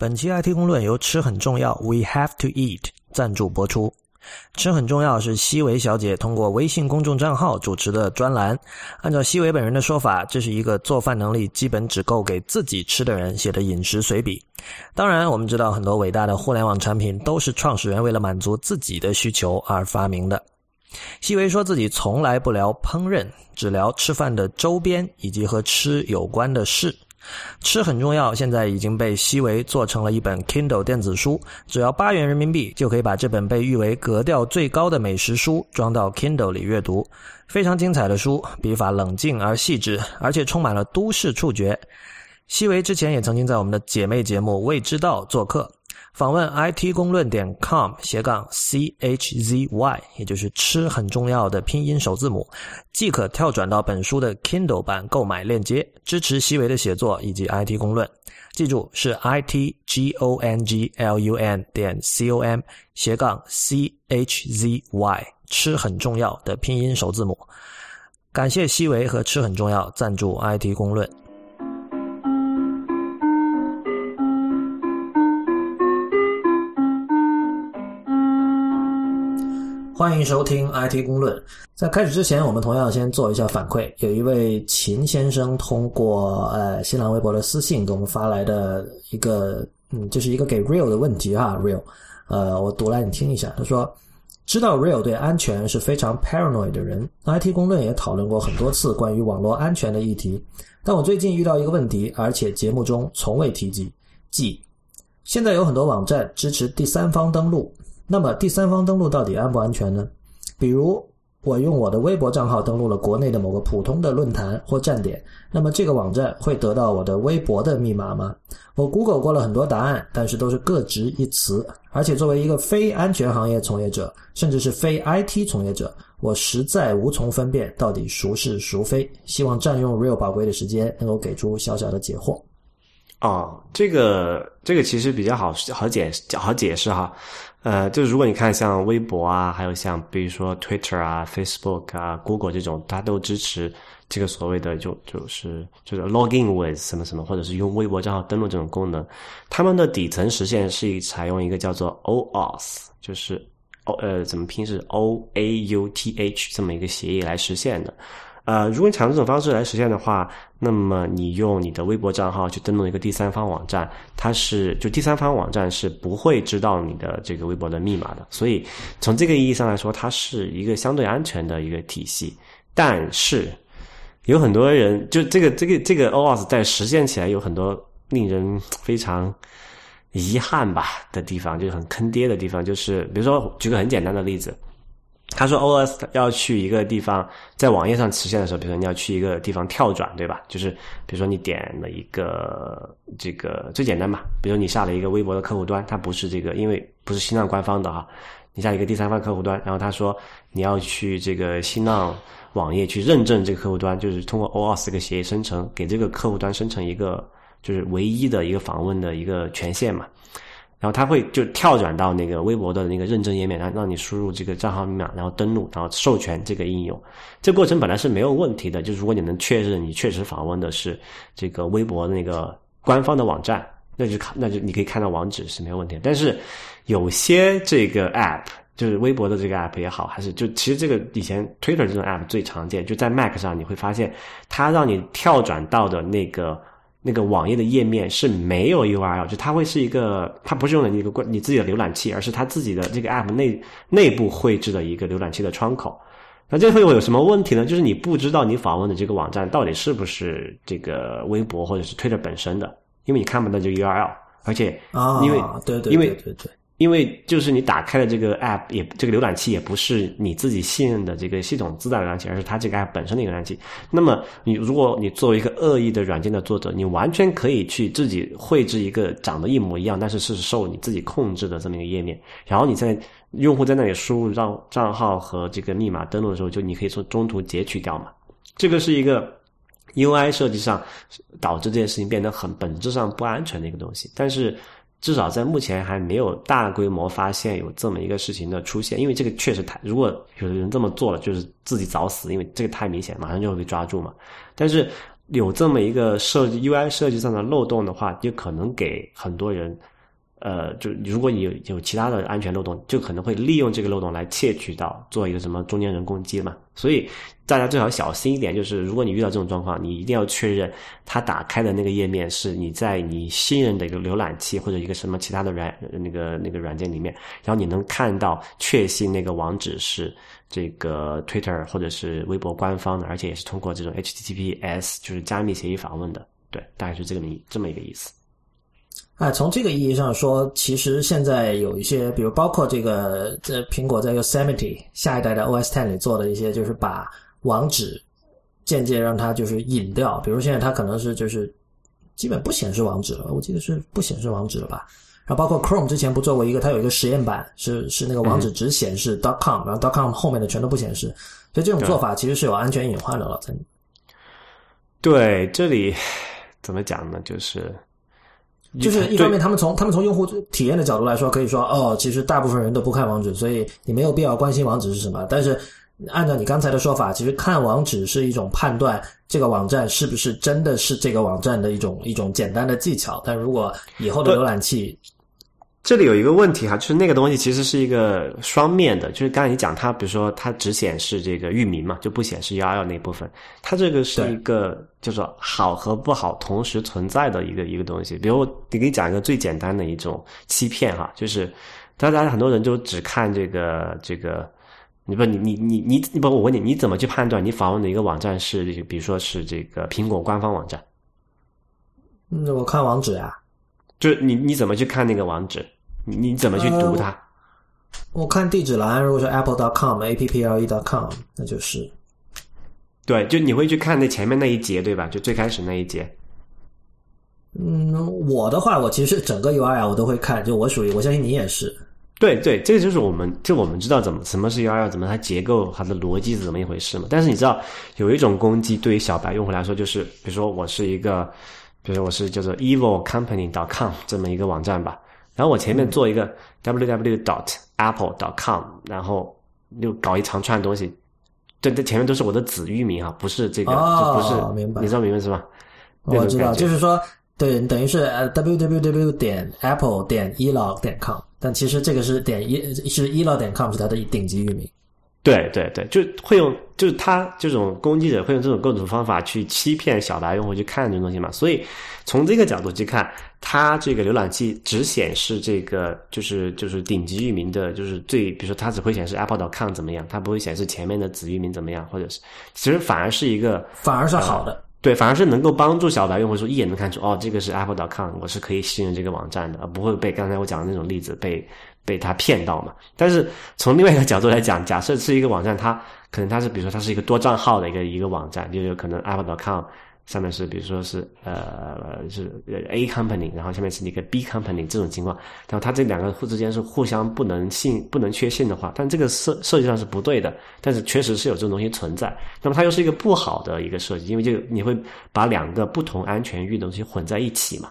本期 IT 公论由吃很重要，We have to eat 赞助播出。吃很重要是西维小姐通过微信公众账号主持的专栏。按照西维本人的说法，这是一个做饭能力基本只够给自己吃的人写的饮食随笔。当然，我们知道很多伟大的互联网产品都是创始人为了满足自己的需求而发明的。西维说自己从来不聊烹饪，只聊吃饭的周边以及和吃有关的事。吃很重要，现在已经被西维做成了一本 Kindle 电子书，只要八元人民币就可以把这本被誉为格调最高的美食书装到 Kindle 里阅读。非常精彩的书，笔法冷静而细致，而且充满了都市触觉。西维之前也曾经在我们的姐妹节目《未知道》做客。访问 it 公论点 com 斜杠 c h z y，也就是吃很重要的拼音首字母，即可跳转到本书的 Kindle 版购买链接，支持西维的写作以及 IT 公论。记住是 it g o n g l u n 点 c o m 斜杠 c h z y，吃很重要的拼音首字母。感谢西维和吃很重要赞助 IT 公论。欢迎收听 IT 公论。在开始之前，我们同样先做一下反馈。有一位秦先生通过呃新浪微博的私信给我们发来的一个，嗯，就是一个给 Real 的问题哈，Real，呃，我读来你听一下。他说：“知道 Real 对安全是非常 paranoid 的人，IT 公论也讨论过很多次关于网络安全的议题。但我最近遇到一个问题，而且节目中从未提及，即现在有很多网站支持第三方登录。”那么第三方登录到底安不安全呢？比如我用我的微博账号登录了国内的某个普通的论坛或站点，那么这个网站会得到我的微博的密码吗？我 Google 过了很多答案，但是都是各执一词。而且作为一个非安全行业从业者，甚至是非 IT 从业者，我实在无从分辨到底孰是孰非。希望占用 Real 宝贵的时间，能够给出小小的解惑。哦，这个这个其实比较好好解好解释哈。呃，就是如果你看像微博啊，还有像比如说 Twitter 啊、Facebook 啊、Google 这种，它都支持这个所谓的就就是就是 login with 什么什么，或者是用微博账号登录这种功能，他们的底层实现是采用一个叫做 OAuth，就是 O 呃怎么拼是 O A U T H 这么一个协议来实现的。呃，如果你采用这种方式来实现的话，那么你用你的微博账号去登录一个第三方网站，它是就第三方网站是不会知道你的这个微博的密码的。所以从这个意义上来说，它是一个相对安全的一个体系。但是有很多人就这个这个这个 OAuth 在实现起来有很多令人非常遗憾吧的地方，就是很坑爹的地方。就是比如说举个很简单的例子。他说，OS 要去一个地方，在网页上实现的时候，比如说你要去一个地方跳转，对吧？就是比如说你点了一个这个最简单嘛，比如你下了一个微博的客户端，它不是这个，因为不是新浪官方的哈，你下一个第三方客户端，然后他说你要去这个新浪网页去认证这个客户端，就是通过 OS 这个协议生成，给这个客户端生成一个就是唯一的一个访问的一个权限嘛。然后它会就跳转到那个微博的那个认证页面，然后让你输入这个账号密码，然后登录，然后授权这个应用。这过程本来是没有问题的，就是如果你能确认你确实访问的是这个微博那个官方的网站，那就看那就你可以看到网址是没有问题。但是有些这个 app，就是微博的这个 app 也好，还是就其实这个以前 Twitter 这种 app 最常见，就在 Mac 上你会发现，它让你跳转到的那个。那个网页的页面是没有 URL，就它会是一个，它不是用的一个关你自己的浏览器，而是它自己的这个 app 内内部绘制的一个浏览器的窗口。那这会有什么问题呢？就是你不知道你访问的这个网站到底是不是这个微博或者是 Twitter 本身的，因为你看不到这个 URL，而且因为对对因为对对。因为就是你打开的这个 app 也这个浏览器也不是你自己信任的这个系统自带浏览器，而是它这个 app 本身的一个浏览器。那么你如果你作为一个恶意的软件的作者，你完全可以去自己绘制一个长得一模一样，但是是受你自己控制的这么一个页面。然后你在用户在那里输入账账号和这个密码登录的时候，就你可以从中途截取掉嘛。这个是一个 UI 设计上导致这件事情变得很本质上不安全的一个东西，但是。至少在目前还没有大规模发现有这么一个事情的出现，因为这个确实太，如果有的人这么做了，就是自己找死，因为这个太明显，马上就会被抓住嘛。但是有这么一个设计 UI 设计上的漏洞的话，就可能给很多人，呃，就如果你有有其他的安全漏洞，就可能会利用这个漏洞来窃取到做一个什么中间人攻击嘛。所以大家最好小心一点，就是如果你遇到这种状况，你一定要确认它打开的那个页面是你在你信任的一个浏览器或者一个什么其他的软那个那个软件里面，然后你能看到确信那个网址是。这个 Twitter 或者是微博官方的，而且也是通过这种 HTTPS 就是加密协议访问的，对，大概是这个意这么一个意思。哎，从这个意义上说，其实现在有一些，比如包括这个这苹果在 Yosemite 下一代的 OS Ten 里做的一些，就是把网址间接让它就是隐掉，比如现在它可能是就是基本不显示网址了，我记得是不显示网址了吧。然后包括 Chrome 之前不做过一个，它有一个实验版，是是那个网址只显示 dot .com，然后 dot .com 后面的全都不显示，所以这种做法其实是有安全隐患的了。对，这里怎么讲呢？就是就是一方面，他们从他们从用户体验的角度来说，可以说哦，其实大部分人都不看网址，所以你没有必要关心网址是什么。但是按照你刚才的说法，其实看网址是一种判断这个网站是不是真的是这个网站的一种一种简单的技巧。但如果以后的浏览器，这里有一个问题哈，就是那个东西其实是一个双面的，就是刚才你讲它，比如说它只显示这个域名嘛，就不显示幺幺那部分，它这个是一个就是好和不好同时存在的一个一个东西。比如你给你讲一个最简单的一种欺骗哈，就是大家很多人就只看这个这个，你不你你你你你不我问你，你怎么去判断你访问的一个网站是比如说是这个苹果官方网站？嗯，我看网址呀。就是你你怎么去看那个网址？你你怎么去读它？我看地址栏，如果是 apple.com、apple.com，那就是。对，就你会去看那前面那一节，对吧？就最开始那一节。嗯，我的话，我其实整个 URL 我都会看，就我属于，我相信你也是。对对，这个就是我们就我们知道怎么什么是 URL，怎么它结构、它的逻辑是怎么一回事嘛。但是你知道，有一种攻击对于小白用户来说，就是比如说我是一个。比如说我是叫做 evilcompany.com 这么一个网站吧，然后我前面做一个 www.apple.com，然后又搞一长串东西，这这前面都是我的子域名啊，不是这个，不是，明白？你知道明白是吧？我知道，就是说，对，等于是呃 www 点 apple 点 elog 点 com，但其实这个是点一，是 elog 点 com 是它的顶级域名。对对对，就会用，就是他这种攻击者会用这种各种方法去欺骗小白用户去看这种东西嘛。所以从这个角度去看，它这个浏览器只显示这个就是就是顶级域名的，就是最，比如说它只会显示 apple.com 怎么样，它不会显示前面的子域名怎么样，或者是其实反而是一个反而是好的，对，反而是能够帮助小白用户说一眼能看出哦，这个是 apple.com，我是可以信任这个网站的，而不会被刚才我讲的那种例子被。被他骗到嘛？但是从另外一个角度来讲，假设是一个网站，它可能它是比如说它是一个多账号的一个一个网站，就有可能 apple.com 上面是比如说是呃是 A company，然后下面是一个 B company 这种情况，然后它这两个互之间是互相不能信不能确信的话，但这个设设计上是不对的，但是确实是有这种东西存在。那么它又是一个不好的一个设计，因为就你会把两个不同安全域的东西混在一起嘛？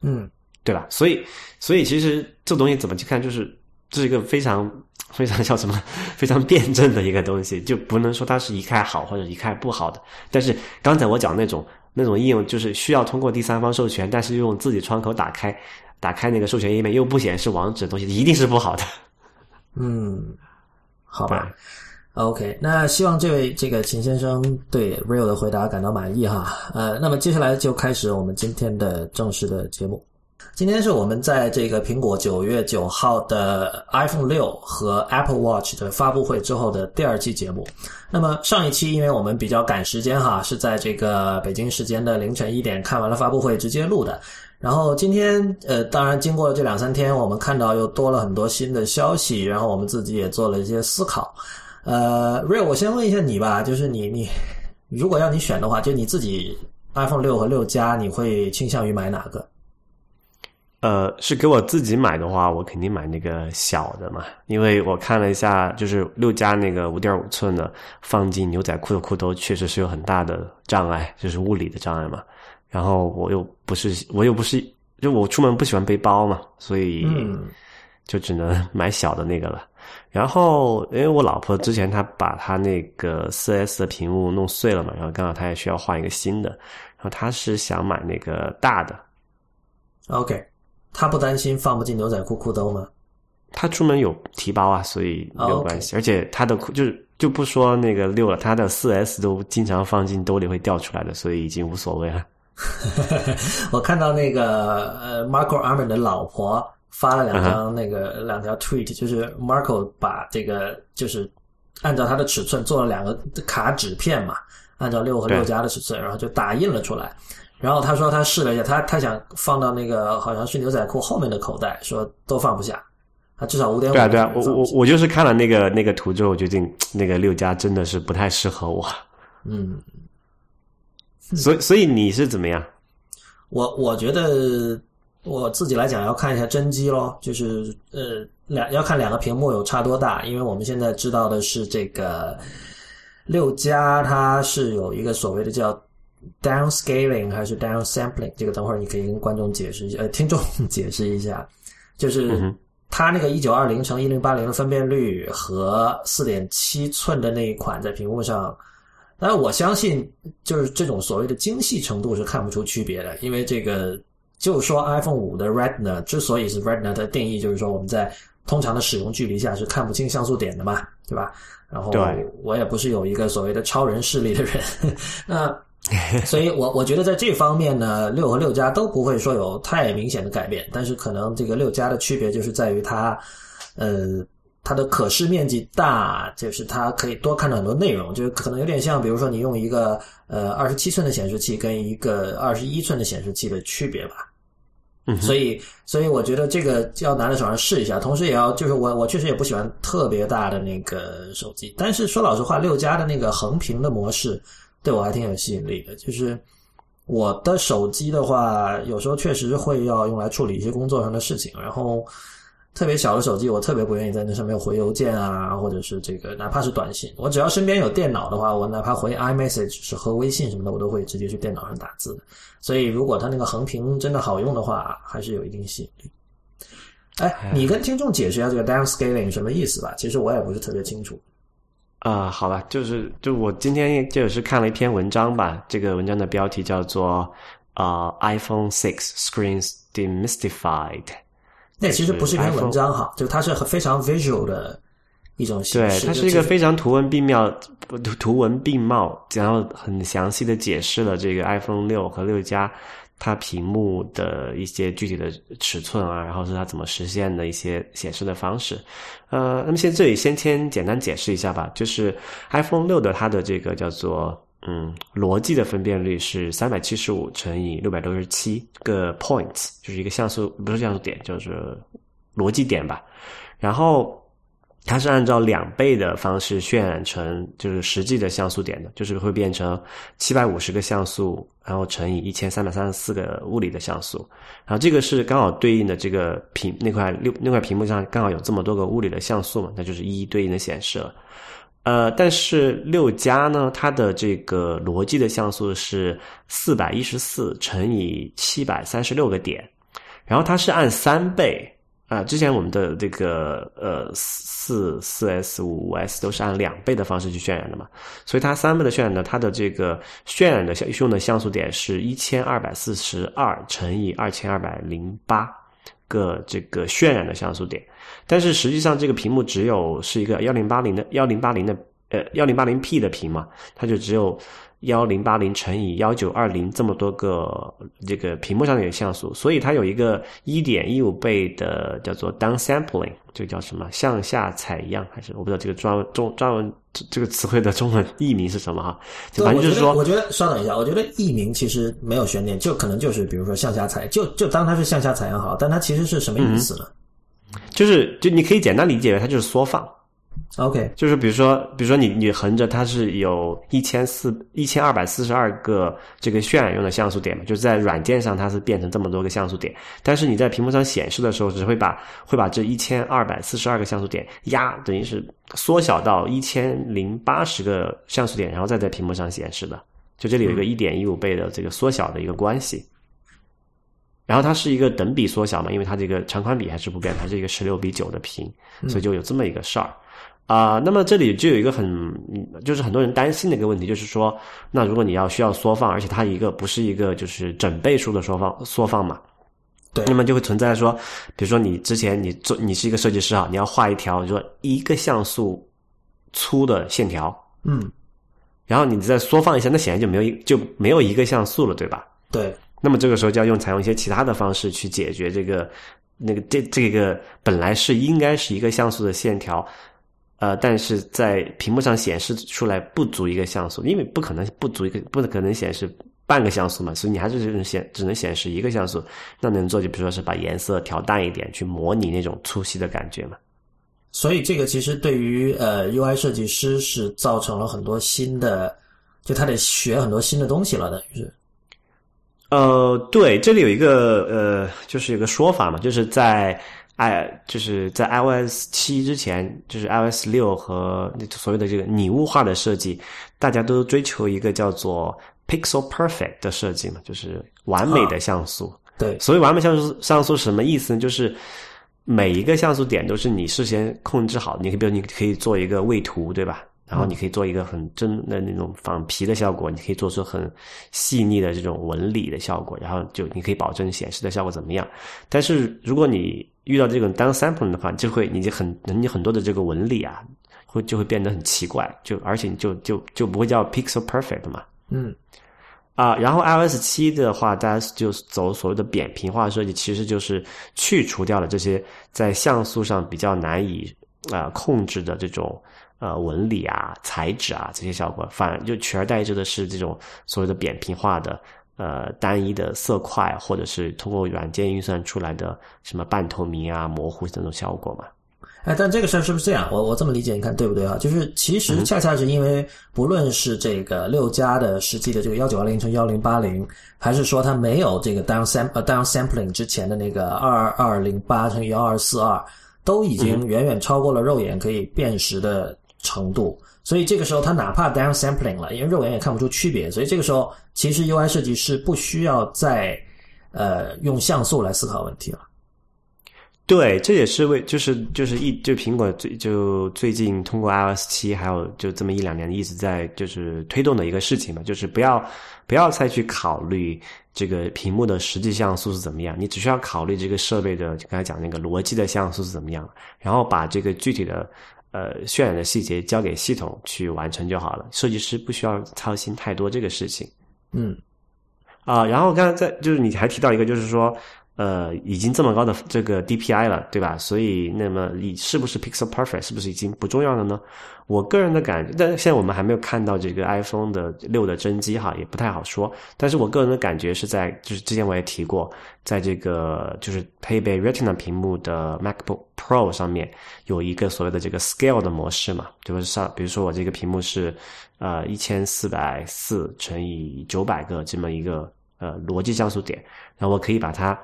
嗯。对吧？所以，所以其实这东西怎么去看，就是这是一个非常非常 叫什么非常辩证的一个东西，就不能说它是一概好或者一概不好的。但是刚才我讲那种那种应用，就是需要通过第三方授权，但是用自己窗口打开打开那个授权页面又不显示网址的东西，一定是不好的。嗯，好吧，OK，那希望这位这个秦先生对 Real 的回答感到满意哈。呃，那么接下来就开始我们今天的正式的节目。今天是我们在这个苹果九月九号的 iPhone 六和 Apple Watch 的发布会之后的第二期节目。那么上一期因为我们比较赶时间哈，是在这个北京时间的凌晨一点看完了发布会直接录的。然后今天呃，当然经过了这两三天，我们看到又多了很多新的消息，然后我们自己也做了一些思考。呃，Real，我先问一下你吧，就是你你如果要你选的话，就你自己 iPhone 六和六加，你会倾向于买哪个？呃，是给我自己买的话，我肯定买那个小的嘛，因为我看了一下，就是六加那个五点五寸的，放进牛仔裤的裤兜确实是有很大的障碍，就是物理的障碍嘛。然后我又不是，我又不是，就我出门不喜欢背包嘛，所以就只能买小的那个了。然后，因为我老婆之前她把她那个四 S 的屏幕弄碎了嘛，然后刚好她也需要换一个新的，然后她是想买那个大的。OK，他不担心放不进牛仔裤裤兜吗？他出门有提包啊，所以没有关系。而且他的裤就是就不说那个六了，他的四 S 都经常放进兜里会掉出来的，所以已经无所谓了。我看到那个呃，Marco Arman 的老婆发了两张那个、两条 tweet，就是 Marco 把这个就是按照他的尺寸做了两个卡纸片嘛，按照六和对六加的尺寸，然后就打印了出来。然后他说他试了一下，他他想放到那个好像是牛仔裤后面的口袋，说都放不下，他至少五点五。对啊，对啊，我我我就是看了那个那个图之后，我决定那个六加真的是不太适合我。嗯，所以所以你是怎么样？我我觉得我自己来讲要看一下真机咯，就是呃两要看两个屏幕有差多大，因为我们现在知道的是这个六加它是有一个所谓的叫 downscaling 还是 downsampling，这个等会儿你可以跟观众解释一下，呃听众 解释一下，就是它那个一九二零乘一零八零的分辨率和四点七寸的那一款在屏幕上。但是我相信，就是这种所谓的精细程度是看不出区别的，因为这个就说 iPhone 五的 Retina 之所以是 Retina 的定义，就是说我们在通常的使用距离下是看不清像素点的嘛，对吧？然后对我也不是有一个所谓的超人视力的人，那 所以我我觉得在这方面呢，六和六加都不会说有太明显的改变，但是可能这个六加的区别就是在于它，呃。它的可视面积大，就是它可以多看到很多内容，就是可能有点像，比如说你用一个呃二十七寸的显示器跟一个二十一寸的显示器的区别吧。嗯所以，所以我觉得这个要拿在手上试一下，同时也要就是我我确实也不喜欢特别大的那个手机，但是说老实话，六加的那个横屏的模式对我还挺有吸引力的。就是我的手机的话，有时候确实会要用来处理一些工作上的事情，然后特别小的手机，我特别不愿意在那上面回邮件啊，或者是这个哪怕是短信，我只要身边有电脑的话，我哪怕回 iMessage 是和微信什么的，我都会直接去电脑上打字的。所以如果它那个横屏真的好用的话，还是有一定吸引力。哎，你跟听众解释一下这个 downscaling 什么意思吧？其实我也不是特别清楚。啊、好吧，就是就我今天就也是看了一篇文章吧，这个文章的标题叫做啊、iPhone Six Screens Demystified。那其实不是一篇文章哈，就它是非常 visual 的一种形式对，它是一个非常图文并茂、图图文并茂，然后很详细的解释了这个 iPhone 六和六加它屏幕的一些具体的尺寸啊，然后是它怎么实现的一些显示的方式。呃，那么现在这里先先简单解释一下吧，就是 iPhone 六的它的这个叫做嗯逻辑的分辨率是三百七十五乘以六百六十七个 points，就是一个像素不是像素点，就是逻辑点吧。然后它是按照两倍的方式渲染成就是实际的像素点的，就是会变成七百五十个像素，然后乘以一千三百三十四个物理的像素，然后这个是刚好对应的这个屏那块六那块屏幕上刚好有这么多个物理的像素嘛，那就是一一对应的显示了。呃，但是六加呢，它的这个逻辑的像素是四百一十四乘以七百三十六个点，然后它是按三倍啊、之前我们的这个呃四四 S 五五 S 都是按两倍的方式去渲染的嘛，所以它三倍的渲染呢，它的这个渲染的像用的像素点是一千二百四十二乘以二千二百零八个这个渲染的像素点，但是实际上这个屏幕只有是一个幺零八零的幺零八零的呃幺零八零 P 的屏嘛，它就只有幺零八零乘以幺九二零这么多个这个屏幕上的像素，所以它有一个一点一五倍的叫做 downsampling，这个叫什么向下采样还是我不知道这个专中专文这这个词汇的中文译名是什么哈，就，反正就是说我觉得，我觉得稍等一下，我觉得译名其实没有悬念，就可能就是比如说向下采，就就当它是向下采样好，但它其实是什么意思呢、就是就你可以简单理解为它就是缩放。O k 就是比如说，比如说你你横着它是有一千四一千二百四十二个这个渲染用的像素点嘛，就是在软件上它是变成这么多个像素点，但是你在屏幕上显示的时候，只会把会把这一千二百四十二个像素点压，等于是缩小到一千零八十个像素点，然后再在屏幕上显示的。就这里有一个一点一五倍的这个缩小的一个关系。然后它是一个等比缩小嘛，因为它这个长宽比还是不变，它是一个十六比九的屏，所以就有这么一个事儿。啊，那么这里就有一个很，就是很多人担心的一个问题，就是说，那如果你要需要缩放，而且它一个不是一个就是整倍数的缩放缩放嘛，对，那么就会存在说，比如说你之前你做你是一个设计师啊，你要画一条说一个像素粗的线条，嗯，然后你再缩放一下，那显然就没有一就没有一个像素了，对吧？对，那么这个时候就要用采用一些其他的方式去解决这个那个这这个本来是应该是一个像素的线条。呃，但是在屏幕上显示出来不足一个像素，因为不可能不足一个，不可能显示半个像素嘛，所以你还是只能显只能显示一个像素。那能做就比如说是把颜色调淡一点，去模拟那种粗细的感觉嘛。所以这个其实对于呃 UI 设计师是造成了很多新的，就他得学很多新的东西了，等于是。呃，对，这里有一个呃，就是有个说法嘛，就是在。I 就是在 iOS 七之前，就是 iOS 六和所谓的这个拟物化的设计，大家都追求一个叫做 Pixel Perfect 的设计嘛，就是完美的像素。对，所谓完美像素，像素什么意思呢？就是每一个像素点都是你事先控制好，你可以比如你可以做一个位图，对吧？然后你可以做一个很真的那种仿皮的效果，你可以做出很细腻的这种纹理的效果，然后就你可以保证显示的效果怎么样。但是如果你遇到这种 down sampling 的话，就会你就很你很多的这个纹理啊，会就会变得很奇怪，就而且就就就不会叫 pixel perfect 嘛。嗯。啊，然后 iOS 七的话，大家就走所谓的扁平化设计，其实就是去除掉了这些在像素上比较难以啊控制的这种。呃，纹理啊、材质啊这些效果，反而就取而代之的是这种所谓的扁平化的、呃单一的色块，或者是通过软件运算出来的什么半透明啊、模糊这种效果嘛。哎，但这个事儿是不是这样？我我这么理解，你看对不对啊？就是其实恰恰是因为，不论是这个六加的实际的这个幺九二零乘幺零八零，还是说它没有这个 down sam 呃 down sampling 之前的那个二二零八乘幺二四二，都已经远远超过了肉眼可以辨识的。程度，所以这个时候它哪怕 down sampling 了，因为肉眼也看不出区别，所以这个时候其实 UI 设计师不需要再呃用像素来思考问题了。对，这也是为就是就是一就苹果最就最近通过 iOS 七，还有就这么一两年一直在就是推动的一个事情嘛，就是不要不要再去考虑这个屏幕的实际像素是怎么样，你只需要考虑这个设备的刚才讲那个逻辑的像素是怎么样，然后把这个具体的。呃，渲染的细节交给系统去完成就好了，设计师不需要操心太多这个事情。嗯，啊，然后刚才在就是你还提到一个，就是说。呃，已经这么高的这个 DPI 了，对吧？所以，那么你是不是 Pixel Perfect 是不是已经不重要了呢？我个人的感觉，但现在我们还没有看到这个 iPhone 的六的真机哈，也不太好说。但是我个人的感觉是在，就是之前我也提过，在这个就是配备 Retina 屏幕的 MacBook Pro 上面有一个所谓的这个 Scale 的模式嘛，就是上，比如说我这个屏幕是呃一千四百四乘以九百个这么一个呃逻辑像素点，然后我可以把它。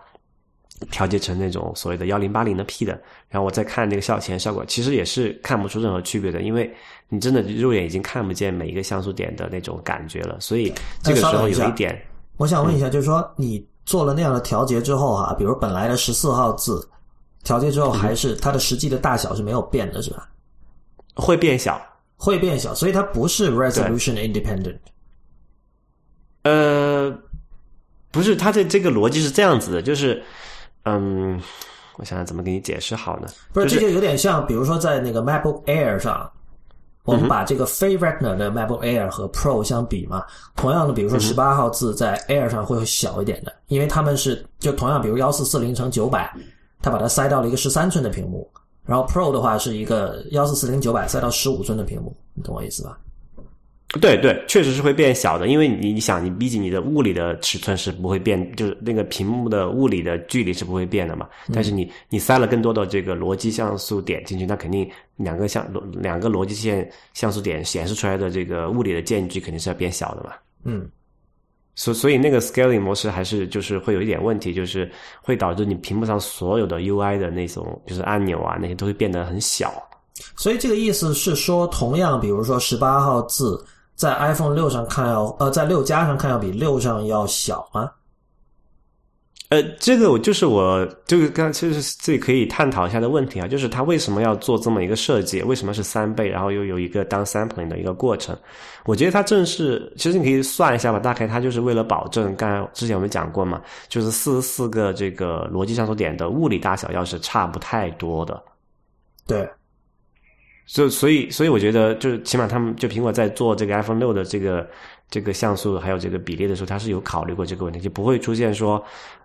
调节成那种所谓的幺零八零的 P 的，然后我再看那个效前效果，其实也是看不出任何区别的，因为你真的肉眼已经看不见每一个像素点的那种感觉了，所以这个时候有一点，我想问一下，就是说你做了那样的调节之后哈，比如本来的十四号字，调节之后还是它的实际的大小是没有变的，是吧？会变小，会变小，所以它不是 resolution independent。呃，不是，它的这个逻辑是这样子的，就是。嗯，我想想怎么给你解释好呢？不是，这就有点像，比如说在那个 MacBook Air 上，我们把这个非 Retina 的 MacBook Air 和 Pro 相比嘛，同样的，比如说十八号字在 Air 上会小一点的，因为他们是就同样，比如幺四四零乘九百，它把它塞到了一个十三寸的屏幕，然后 Pro 的话是一个幺四四零九百塞到十五寸的屏幕，你懂我意思吧？对对，确实是会变小的，因为你你想，你毕竟你的物理的尺寸是不会变，就是那个屏幕的物理的距离是不会变的嘛。但是你你塞了更多的这个逻辑像素点进去，那肯定两个像两个逻辑线像素点显示出来的这个物理的间距肯定是要变小的嘛。嗯，所所以那个 scaling 模式还是就是会有一点问题，就是会导致你屏幕上所有的 UI 的那种就是按钮啊那些都会变得很小。所以这个意思是说，同样比如说十八号字。在 iPhone 六上看要呃，在六加上看要比六上要小吗？呃，这个我就是我这个刚其实自己可以探讨一下的问题啊，就是它为什么要做这么一个设计？为什么是三倍，然后又有一个当 sampling 的一个过程？我觉得它正是，其实你可以算一下吧，大概它就是为了保证，刚才之前我们讲过嘛，就是四十四个这个逻辑上锁点的物理大小要是差不太多的。对，所所以所以我觉得就是起码他们就苹果在做这个 iPhone 六的这个这个像素还有这个比例的时候，它是有考虑过这个问题，就不会出现说。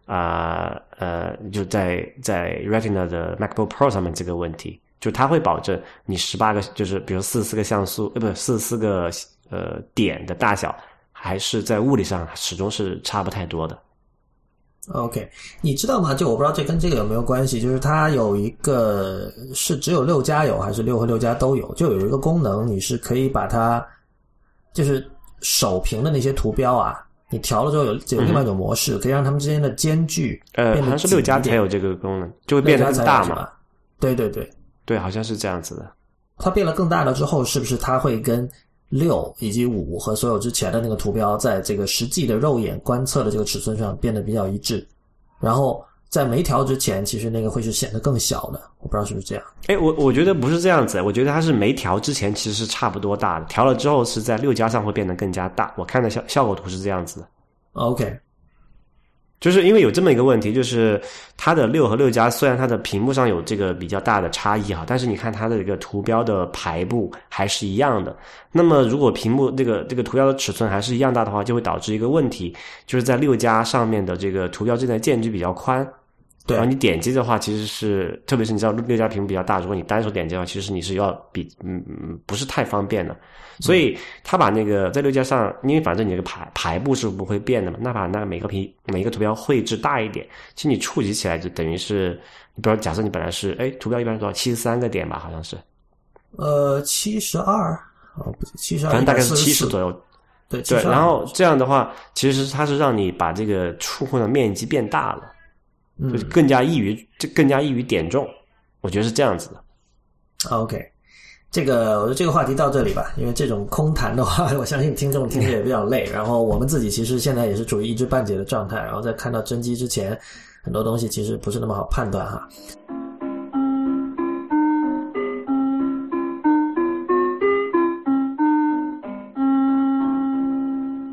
啊呃，就在在 Retina 的 MacBook Pro 上面这个问题，就它会保证你十八个，就是比如四十四个像素，呃，不四十四个呃点的大小，还是在物理上始终是差不太多的。OK，你知道吗？就我不知道这跟这个有没有关系，就是它有一个是只有六加有，还是六和六加都有？就有一个功能，你是可以把它就是首屏的那些图标啊。你调了之后有有另外一种模式，可以让它们之间的间距呃，好像是六加才有这个功能，就会变得更大嘛。对对对对，好像是这样子的。它变了更大了之后，是不是它会跟六以及五和所有之前的那个图标，在这个实际的肉眼观测的这个尺寸上变得比较一致？然后在没调之前，其实那个会是显得更小的。我不知道是不是这样。哎，我我觉得不是这样子，我觉得它是没调之前其实是差不多大的，调了之后是在六加上会变得更加大。我看的效效果图是这样子的。OK，就是因为有这么一个问题，就是它的六和六加虽然它的屏幕上有这个比较大的差异哈，但是你看它的这个图标的排布还是一样的。那么如果屏幕这个这个图标的尺寸还是一样大的话，就会导致一个问题，就是在六加上面的这个图标正在间距比较宽。对，然后你点击的话，其实是，特别是你知道六加屏幕比较大，如果你单手点击的话，其实你是要比嗯嗯不是太方便的。所以他把那个在六加上，因为反正你这个排排布是不会变的嘛，那把那个每个屏每一个图标绘制大一点，其实你触及起来就等于是，你比如假设你本来是哎图标一般是多少七十三个点吧，好像是，呃七十二啊不七十二，反正大概是七十左右。对对，然后这样的话，其实它是让你把这个触控的面积变大了。就是更加易于，就更加易于点中，我觉得是这样子的。OK，这个我觉得这个话题到这里吧，因为这种空谈的话，我相信听众听着也比较累。然后我们自己其实现在也是处于一知半解的状态，然后在看到真机之前，很多东西其实不是那么好判断哈。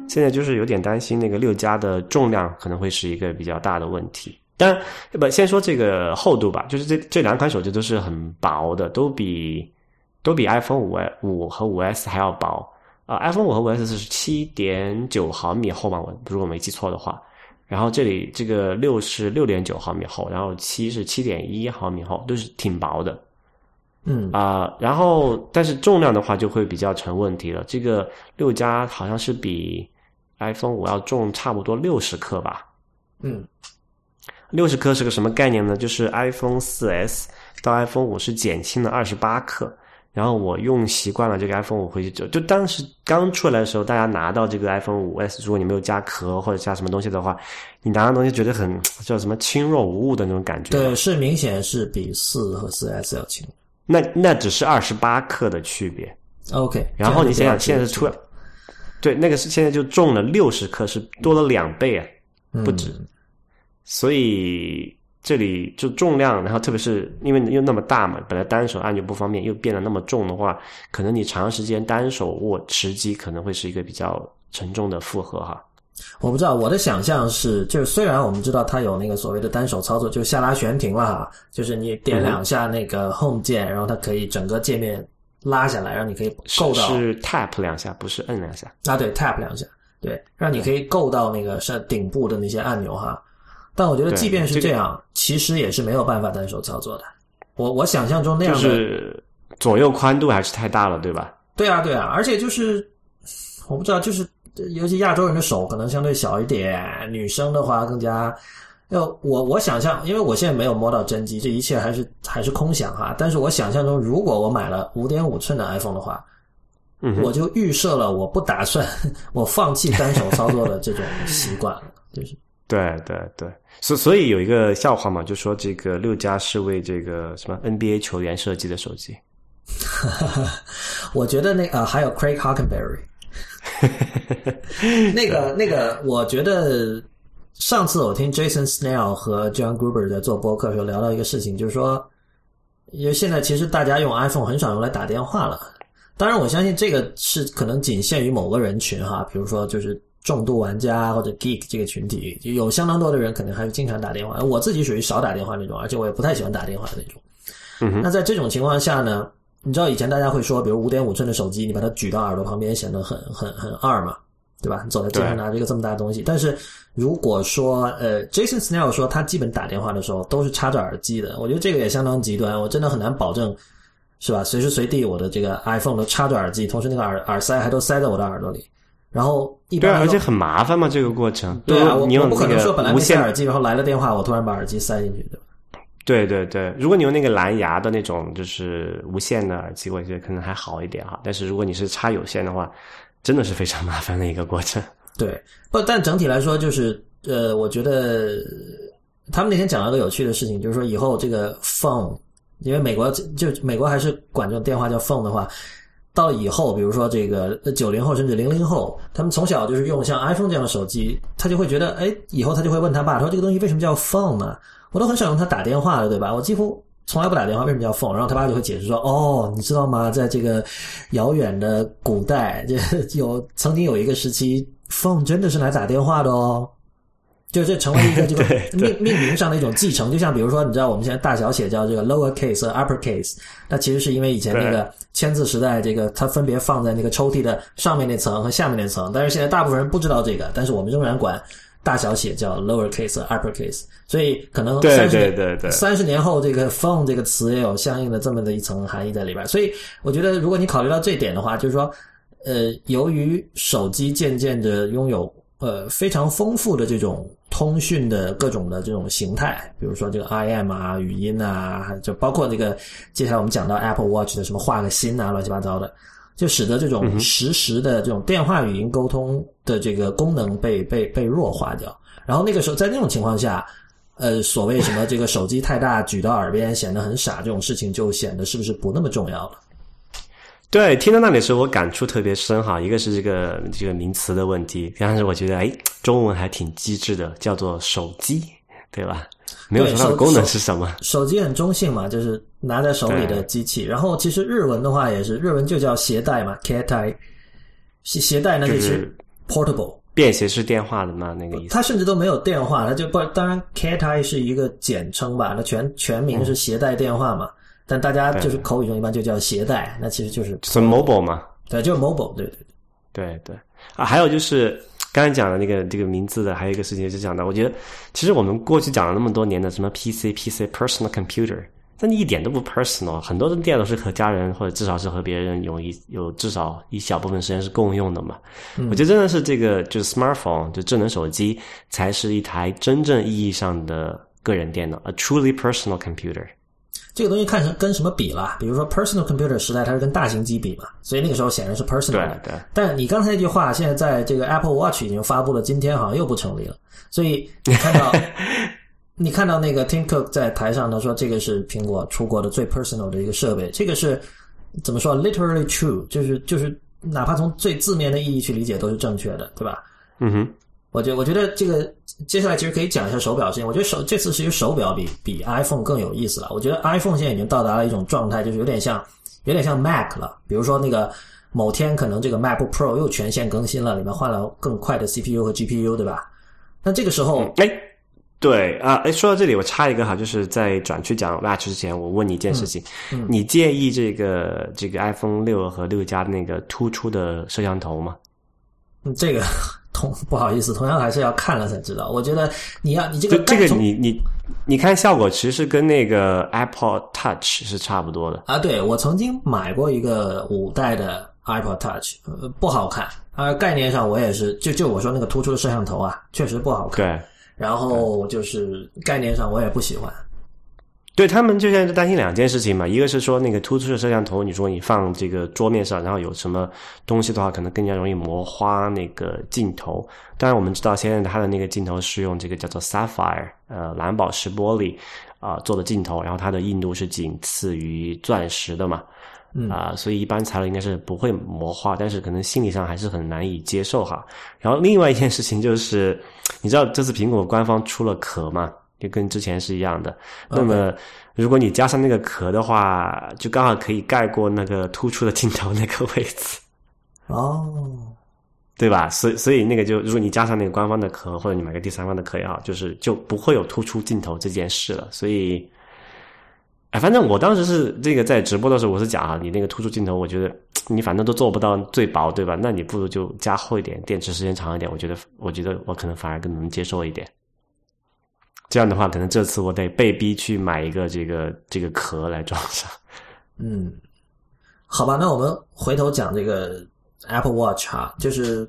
现在就是有点担心那个六加的重量可能会是一个比较大的问题。但不先说这个厚度吧，就是这这两款手机都是很薄的，都比都比 iPhone 五五和五 S 还要薄啊。iPhone 五和五 S 是七点九毫米厚嘛，我如果没记错的话。然后这里这个六是六点九毫米厚，然后七是七点一毫米厚，都是挺薄的。嗯啊，然后但是重量的话就会比较成问题了。这个六加好像是比 iPhone 五要重差不多六十克吧？嗯。六十克是个什么概念呢？就是 iPhone 四 S 到 iPhone 五是减轻了二十八克。然后我用习惯了这个 iPhone 五回去之后，就当时刚出来的时候，大家拿到这个 iPhone 五 S，如果你没有加壳或者加什么东西的话，你拿到东西觉得很叫什么轻若无物的那种感觉。对，是明显是比四和四 S 要轻。那那只是二十八克的区别。OK。然后你想想，现在是出，对，那个是现在就重了六十克，是多了两倍啊，不止。所以这里就重量，然后特别是因为又那么大嘛，本来单手按就不方便，又变得那么重的话，可能你长时间单手握持机可能会是一个比较沉重的负荷哈。我不知道，我的想象是，就是虽然我们知道它有那个所谓的单手操作，就下拉悬停了哈，就是你点两下那个 Home 键，然后它可以整个界面拉下来，让你可以够到是 Tap 两下，不是摁两下啊？对，Tap 两下，对，让你可以够到那个上顶部的那些按钮哈。但我觉得，即便是这样，其实也是没有办法单手操作的。我我想象中那样的左右宽度还是太大了，对吧？对啊，对啊，而且就是我不知道，就是尤其亚洲人的手可能相对小一点，女生的话更加要我我想象，因为我现在没有摸到真机，这一切还是还是空想哈。但是我想象中，如果我买了五点五寸的 iPhone 的话，嗯，我就预设了我不打算 我放弃单手操作的这种习惯了，就是。对对对，所所以有一个笑话嘛，就说这个六加是为这个什么 NBA 球员设计的手机。我觉得那呃，还有 Craig Hockenberry，那个 那个，我觉得上次我听 Jason Snell 和 John Gruber 在做播客的时候聊到一个事情，就是说，因为现在其实大家用 iPhone 很少用来打电话了。当然，我相信这个是可能仅限于某个人群哈，比如说就是重度玩家或者 geek 这个群体，有相当多的人可能还是经常打电话。我自己属于少打电话那种，而且我也不太喜欢打电话的那种。嗯那在这种情况下呢，你知道以前大家会说，比如五点五寸的手机，你把它举到耳朵旁边，显得很很很二嘛，对吧？你走在街上拿着一个这么大的东西。但是如果说呃，Jason Snell 说他基本打电话的时候都是插着耳机的，我觉得这个也相当极端，我真的很难保证。是吧？随时随地我的这个 iPhone 都插着耳机，同时那个耳耳塞还都塞在我的耳朵里。然后一般对，而且很麻烦嘛，这个过程。对啊，我你用不可能说本来没塞无线耳机，然后来了电话，我突然把耳机塞进去，对吧？对对对，如果你用那个蓝牙的那种就是无线的耳机，我觉得可能还好一点哈。但是如果你是插有线的话，真的是非常麻烦的一个过程。对，不，但整体来说就是呃，我觉得他们那天讲了个有趣的事情，就是说以后这个 phone，因为美国就美国还是管这种电话叫 phone 的话，到以后，比如说这个九零后甚至零零后，他们从小就是用像 iPhone 这样的手机，他就会觉得，哎，以后他就会问他爸，说这个东西为什么叫 phone 呢？我都很少用它打电话了，对吧？我几乎从来不打电话，为什么叫 phone？然后他爸就会解释说，哦，你知道吗？在这个遥远的古代，这 有曾经有一个时期，phone 真的是来打电话的哦。就这成为一个这个 命命名上的一种继承，就像比如说，你知道我们现在大小写叫这个 lower case 和 upper case，那其实是因为以前那个签字时代，这个它分别放在那个抽屉的上面那层和下面那层，但是现在大部分人不知道这个，但是我们仍然管大小写叫 lower case 和 upper case，所以可能对三十对对对三十年后，这个 phone 这个词也有相应的这么的一层含义在里边。所以我觉得，如果你考虑到这一点的话，就是说，呃，由于手机渐渐的拥有呃非常丰富的这种通讯的各种的这种形态，比如说这个 IM 啊、语音啊，就包括这个接下来我们讲到 Apple Watch 的什么画个心啊、乱七八糟的，就使得这种实时的这种电话语音沟通的这个功能被被被弱化掉。然后那个时候，在那种情况下，呃，所谓什么这个手机太大举到耳边显得很傻这种事情，就显得是不是不那么重要了？对，听到那里的时候，我感触特别深哈。一个是这个这个名词的问题，但是我觉得哎，中文还挺机智的，叫做手机，对吧？没有对手说它的功能是什么。手机很中性嘛，就是拿在手里的机器。然后其实日文的话也是，日文就叫携带嘛 k a t a 携携带那就就是是 portable，便携式电话的嘛，那个意思。它甚至都没有电话，它就不当然 k a t a 是一个简称吧，那全全名是携带电话嘛，但大家就是口语中一般就叫携带，那其实就是是 mobile 嘛？对，就是 mobile，对对对。对对啊，还有就是刚才讲的那个这个名字的，还有一个事情是讲的，我觉得其实我们过去讲了那么多年的什么 PC、PC、personal computer，但一点都不 personal，很多的电脑是和家人或者至少是和别人有一有至少一小部分时间是共用的嘛。我觉得真的是这个就是 smartphone 就智能手机才是一台真正意义上的个人电脑，a truly personal computer。这个东西看成跟什么比了？比如说 personal computer 时代，它是跟大型机比嘛，所以那个时候显然是 personal 的。对对但你刚才那句话，现在在这个 Apple Watch 已经发布了，今天好像又不成立了。所以你 看到，你看到那个 Tim Cook 在台上呢说，这个是苹果出过的最 personal 的一个设备，这个是怎么说？literally true，就是就是哪怕从最字面的意义去理解都是正确的，对吧？嗯哼，我觉我觉得这个接下来其实可以讲一下手表事情。我觉得手这次其实手表比比 iPhone 更有意思了。我觉得 iPhone 现在已经到达了一种状态，就是有点像有点像 Mac 了。比如说那个某天可能这个 MacBook Pro 又全线更新了，里面换了更快的 CPU 和 GPU，对吧？那这个时候，哎，对啊，哎，说到这里，我插一个哈，就是在转去讲 Watch 之前，我问你一件事情，嗯你介意这个这个 iPhone 六和六加的那个突出的摄像头吗？嗯这个同 不好意思，同样还是要看了才知道。我觉得你要你这个这个你你你看效果，其实跟那个 Apple Touch 是差不多的。啊，对我曾经买过一个五代的 iPod Touch，呃，不好看。啊，概念上我也是，就就我说那个突出的摄像头啊，确实不好看。对，然后就是概念上我也不喜欢。对他们就现在就担心两件事情嘛，一个是说那个突出的摄像头，你说你放这个桌面上，然后有什么东西的话，可能更加容易磨花那个镜头。当然我们知道现在它的那个镜头是用这个叫做 sapphire 呃蓝宝石玻璃啊、做的镜头，然后它的硬度是仅次于钻石的嘛。啊，所以一般材料应该是不会磨花，但是可能心理上还是很难以接受哈。然后另外一件事情就是，你知道这次苹果官方出了壳嘛，就跟之前是一样的。那么如果你加上那个壳的话，就刚好可以盖过那个突出的镜头那个位置。哦。对吧？所以所以那个就，如果你加上那个官方的壳，或者你买个第三方的壳也好，就是就不会有突出镜头这件事了。所以，哎，反正我当时是这个在直播的时候，我是讲啊，你那个突出镜头，我觉得你反正都做不到最薄，对吧？那你不如就加厚一点，电池时间长一点。我觉得，我觉得我可能反而更能接受一点。这样的话，可能这次我得被逼去买一个这个这个壳来装上。嗯，好吧，那我们回头讲这个。Apple Watch 哈，就是，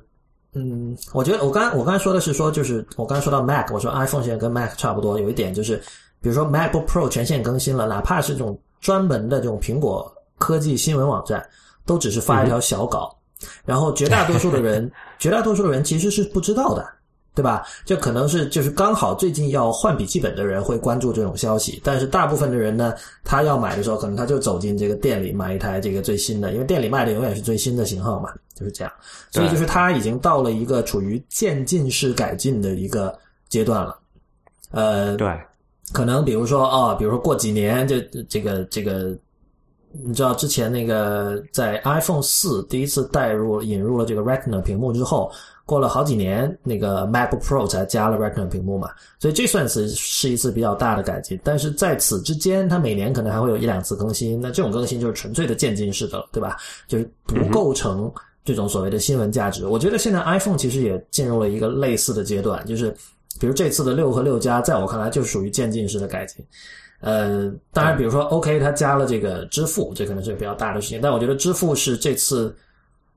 嗯，我觉得我刚我刚才说的是说，就是我刚才说到 Mac，我说 iPhone 现在跟 Mac 差不多，有一点就是，比如说 MacBook Pro 全线更新了，哪怕是这种专门的这种苹果科技新闻网站，都只是发一条小稿，然后绝大多数的人，绝大多数的人其实是不知道的。对吧？这可能是就是刚好最近要换笔记本的人会关注这种消息，但是大部分的人呢，他要买的时候，可能他就走进这个店里买一台这个最新的，因为店里卖的永远是最新的型号嘛，就是这样。所以就是他已经到了一个处于渐进式改进的一个阶段了。呃，对，可能比如说哦，比如说过几年，就这个这个，你知道之前那个在 iPhone 四第一次带入引入了这个 Retina 屏幕之后。过了好几年，那个 MacBook Pro 才加了 Retina 屏幕嘛，所以这算是是一次比较大的改进。但是在此之间，它每年可能还会有一两次更新，那这种更新就是纯粹的渐进式的了，对吧？就是不构成这种所谓的新闻价值。我觉得现在 iPhone 其实也进入了一个类似的阶段，就是比如这次的六和六加，在我看来就属于渐进式的改进。呃，当然，比如说 OK，它加了这个支付，这可能是比较大的事情，但我觉得支付是这次。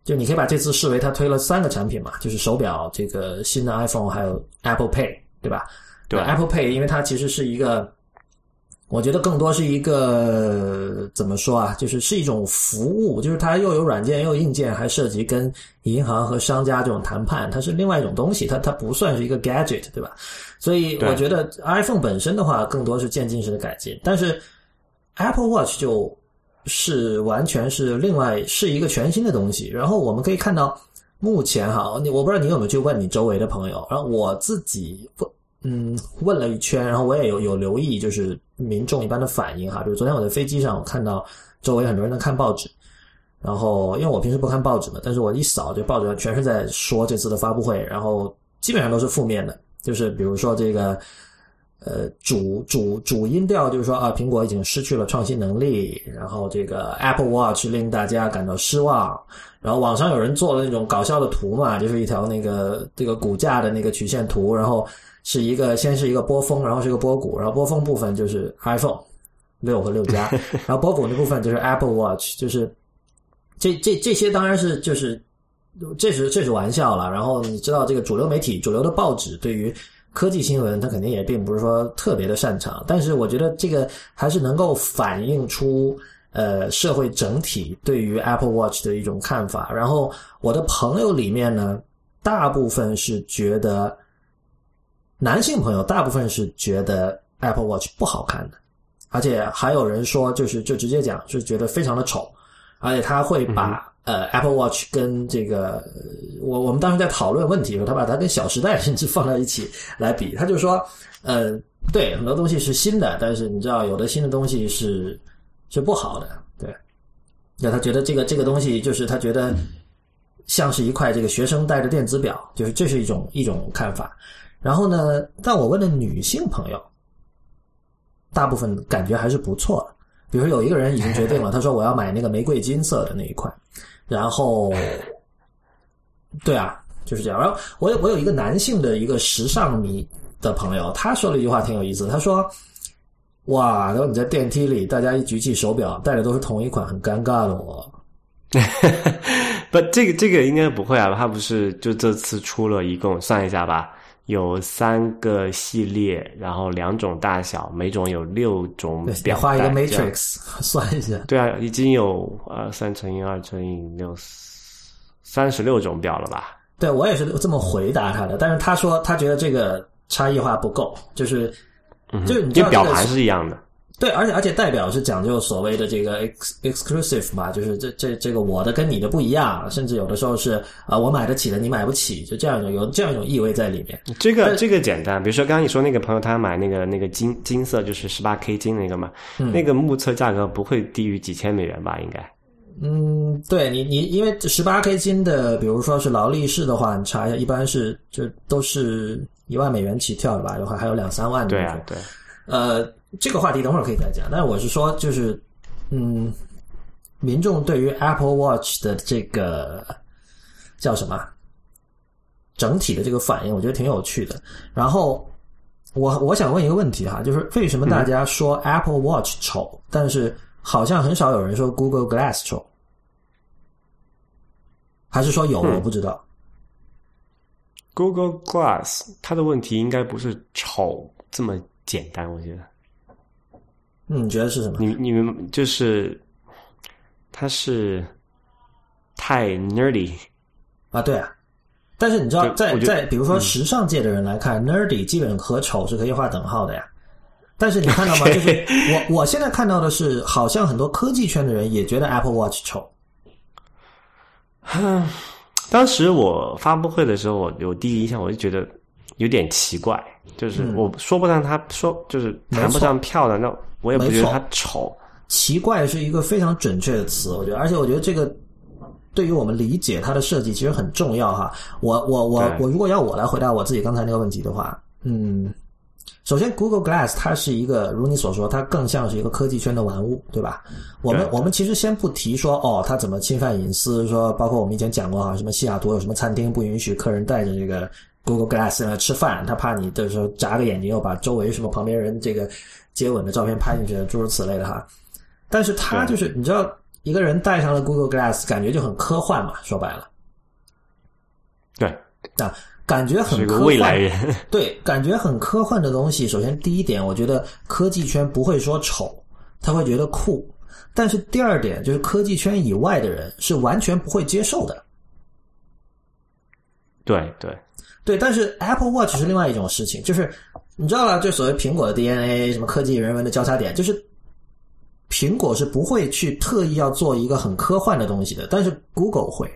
就你可以把这次视为他推了三个产品嘛，就是手表、这个新的 iPhone 还有 Apple Pay，对吧？对，Apple Pay，因为它其实是一个，我觉得更多是一个怎么说啊？就是是一种服务，就是它又有软件又有硬件，还涉及跟银行和商家这种谈判，它是另外一种东西，它它不算是一个 gadget，对吧？所以我觉得 iPhone 本身的话，更多是渐进式的改进，但是 Apple Watch 就。是完全是另外是一个全新的东西，然后我们可以看到，目前哈，你我不知道你有没有去问你周围的朋友，然后我自己问，嗯，问了一圈，然后我也有有留意，就是民众一般的反应哈，就是昨天我在飞机上我看到周围很多人在看报纸，然后因为我平时不看报纸嘛，但是我一扫这报纸全是在说这次的发布会，然后基本上都是负面的，就是比如说这个。呃，主主主音调就是说啊，苹果已经失去了创新能力，然后这个 Apple Watch 令大家感到失望，然后网上有人做了那种搞笑的图嘛，就是一条那个这个股价的那个曲线图，然后是一个先是一个波峰，然后是一个波谷，然后波峰部分就是 iPhone 六和六加，然后波谷那部分就是 Apple Watch，就是这这这些当然是就是这是这是玩笑了，然后你知道这个主流媒体、主流的报纸对于。科技新闻，它肯定也并不是说特别的擅长，但是我觉得这个还是能够反映出呃社会整体对于 Apple Watch 的一种看法。然后我的朋友里面呢，大部分是觉得男性朋友大部分是觉得 Apple Watch 不好看的，而且还有人说就是就直接讲是觉得非常的丑，而且他会把。呃，Apple Watch 跟这个，我我们当时在讨论问题的时候，他把它跟《小时代》甚至放到一起来比，他就说，呃，对，很多东西是新的，但是你知道，有的新的东西是是不好的，对。那他觉得这个这个东西，就是他觉得像是一块这个学生带着电子表，就是这是一种一种看法。然后呢，但我问的女性朋友，大部分感觉还是不错。比如有一个人已经决定了，他说我要买那个玫瑰金色的那一块。然后，对啊，就是这样。然后我有我有一个男性的一个时尚迷的朋友，他说了一句话挺有意思。他说：“哇，然后你在电梯里，大家一举起手表，戴的都是同一款，很尴尬的。”我不，这个这个应该不会啊。他不是就这次出了一共算一下吧，有三个系列，然后两种大小，每种有六种表。画一个 matrix 算一下。对啊，已经有呃三乘以二乘以六三十六种表了吧？对我也是这么回答他的，但是他说他觉得这个差异化不够，就是就是你表盘是一样的。对，而且而且代表是讲究所谓的这个 ex exclusive 嘛，就是这这这个我的跟你的不一样，甚至有的时候是啊、我买得起的你买不起，就这样一种有这样一种意味在里面。这个这个简单，比如说刚刚你说那个朋友他买那个那个金金色就是十八 K 金那个嘛，那个目测价格不会低于几千美元吧？应该。嗯，对你你因为十八 K 金的，比如说是劳力士的话，你查一下，一般是就都是一万美元起跳的吧，的话还有两三万的。对啊，对。呃，这个话题等会儿可以再讲。但是我是说，就是嗯，民众对于 Apple Watch 的这个叫什么整体的这个反应，我觉得挺有趣的。然后我我想问一个问题哈，就是为什么大家说 Apple Watch 丑，但是好像很少有人说 Google Glass 丑？还是说有？我不知道。Google Glass 它的问题应该不是丑这么简单，我觉得。嗯，你觉得是什么？你你们就是，他是太 nerdy 啊，对啊。但是你知道，在在比如说时尚界的人来看、n e r d y 基本和丑是可以划等号的呀。但是你看到吗？就是我我现在看到的是，好像很多科技圈的人也觉得 Apple Watch 丑。当时我发布会的时候，我有第一印象，我就觉得有点奇怪，就是嗯我说不上他说就是谈不上漂亮，那我也不觉得它丑。奇怪是一个非常准确的词，我觉得，而且我觉得这个对于我们理解它的设计其实很重要哈。我我我我如果要我来回答我自己刚才那个问题的话，嗯，首先 Google Glass 它是一个如你所说，它更像是一个科技圈的玩物，对吧？我们我们其实先不提说哦，它怎么侵犯隐私，说包括我们以前讲过哈，什么西雅图有什么餐厅不允许客人带着这个 Google Glass 来吃饭，他怕你的时候眨个眼睛又把周围什么旁边人这个接吻的照片拍进去，诸如此类的哈。但是他就是你知道，一个人戴上了 Google Glass，感觉就很科幻嘛，说白了对，啊，感觉很科幻。未来人。对，感觉很科幻的东西，首先第一点，我觉得科技圈不会说丑，他会觉得酷。但是第二点就是科技圈以外的人是完全不会接受的。对对，对，但是 Apple Watch 是另外一种事情，就是你知道了，就所谓苹果的 DNA，什么科技人文的交叉点，就是苹果是不会去特意要做一个很科幻的东西的，但是 Google 会。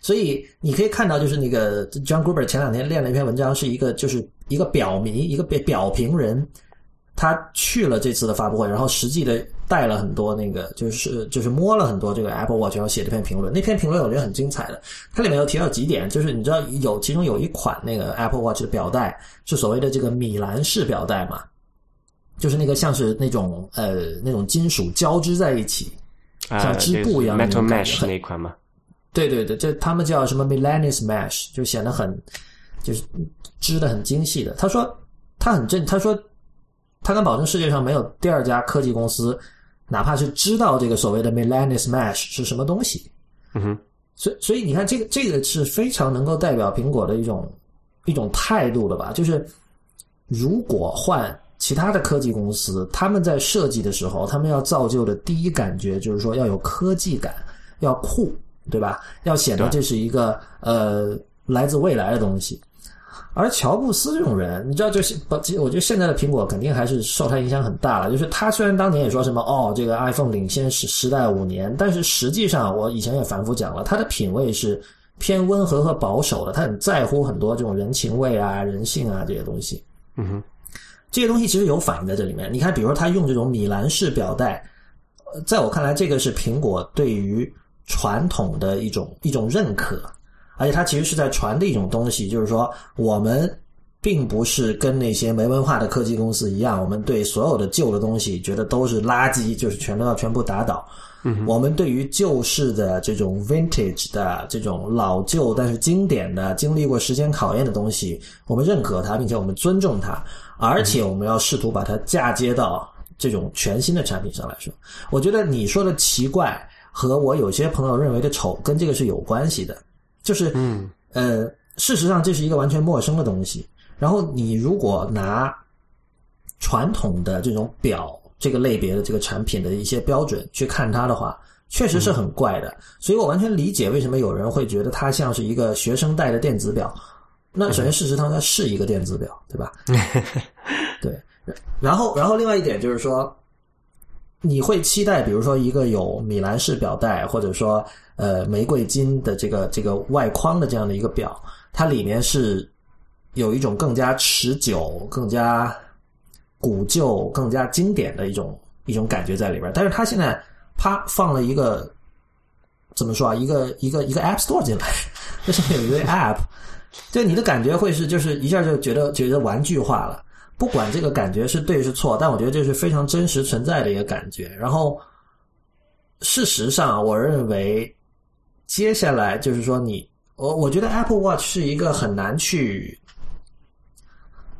所以你可以看到，就是那个 John Gruber 前两天练了一篇文章，是一个就是一个表迷，一个表表评人，他去了这次的发布会，然后实际的带了很多那个，就是就是摸了很多这个 Apple Watch，然后写这篇评论。那篇评论我觉得很精彩的，它里面有提到几点，就是你知道有其中有一款那个 Apple Watch 的表带是所谓的这个米兰式表带嘛，就是那个像是那种呃那种金属交织在一起，啊，像织布一样的那，Metal 种那一款嘛。对对对，这他们叫什么 Milanese Mesh，就显得很就是织的很精细的。他说他很正，他说他敢保证世界上没有第二家科技公司，哪怕是知道这个所谓的 Milanese Mesh 是什么东西。嗯哼，所以所以你看，这个这个是非常能够代表苹果的一种一种态度的吧？就是如果换其他的科技公司，他们在设计的时候，他们要造就的第一感觉就是说要有科技感，要酷，对吧？要显得这是一个呃来自未来的东西。而乔布斯这种人，你知道，就是不，其实我觉得现在的苹果肯定还是受他影响很大了。就是他虽然当年也说什么哦，这个 iPhone 领先时时代五年，但是实际上我以前也反复讲了，他的品味是偏温和和保守的，他很在乎很多这种人情味啊、人性啊这些东西。嗯哼，这些东西其实有反映在这里面。你看，比如说他用这种米兰式表带，呃在我看来，这个是苹果对于传统的一种一种认可，而且它其实是在传递一种东西，就是说我们并不是跟那些没文化的科技公司一样，我们对所有的旧的东西觉得都是垃圾，就是全都要全部打倒。嗯我们对于旧式的这种 vintage 的这种老旧但是经典的、经历过时间考验的东西，我们认可它，并且我们尊重它，而且我们要试图把它嫁接到这种全新的产品上来说。我觉得你说的奇怪和我有些朋友认为的丑跟这个是有关系的，就是嗯呃，事实上这是一个完全陌生的东西。然后你如果拿传统的这种表这个类别的这个产品的一些标准去看它的话，确实是很怪的。所以我完全理解为什么有人会觉得它像是一个学生戴的电子表。那首先，事实上它是一个电子表，对吧？对。然后，然后另外一点就是说，你会期待，比如说一个有米兰式表带，或者说呃玫瑰金的这个这个外框的这样的一个表，它里面是有一种更加持久、更加古旧、更加经典的一种一种感觉在里边。但是它现在啪放了一个怎么说啊？一个一个一个 App Store 进来，这上面有一个 App，就你的感觉会是就是一下就觉得觉得玩具化了。不管这个感觉是对是错，但我觉得这是非常真实存在的一个感觉。然后，事实上，我认为接下来就是说，你我我觉得 Apple Watch 是一个很难去，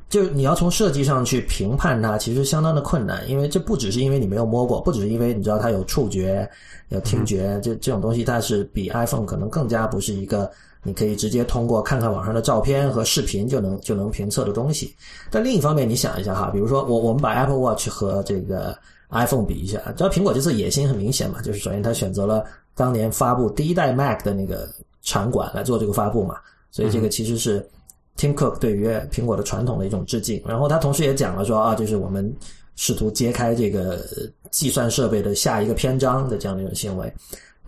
就你要从设计上去评判它，其实相当的困难，因为这不只是因为你没有摸过，不只是因为你知道它有触觉、有听觉，这这种东西它是比 iPhone 可能更加不是一个。你可以直接通过看看网上的照片和视频就能就能评测的东西。但另一方面，你想一下哈，比如说我我们把 Apple Watch 和这个 iPhone 比一下，知道苹果这次野心很明显嘛？就是首先它选择了当年发布第一代 Mac 的那个场馆来做这个发布嘛，所以这个其实是 Tim Cook 对于苹果的传统的一种致敬。然后他同时也讲了说啊，就是我们试图揭开这个计算设备的下一个篇章的这样的一种行为。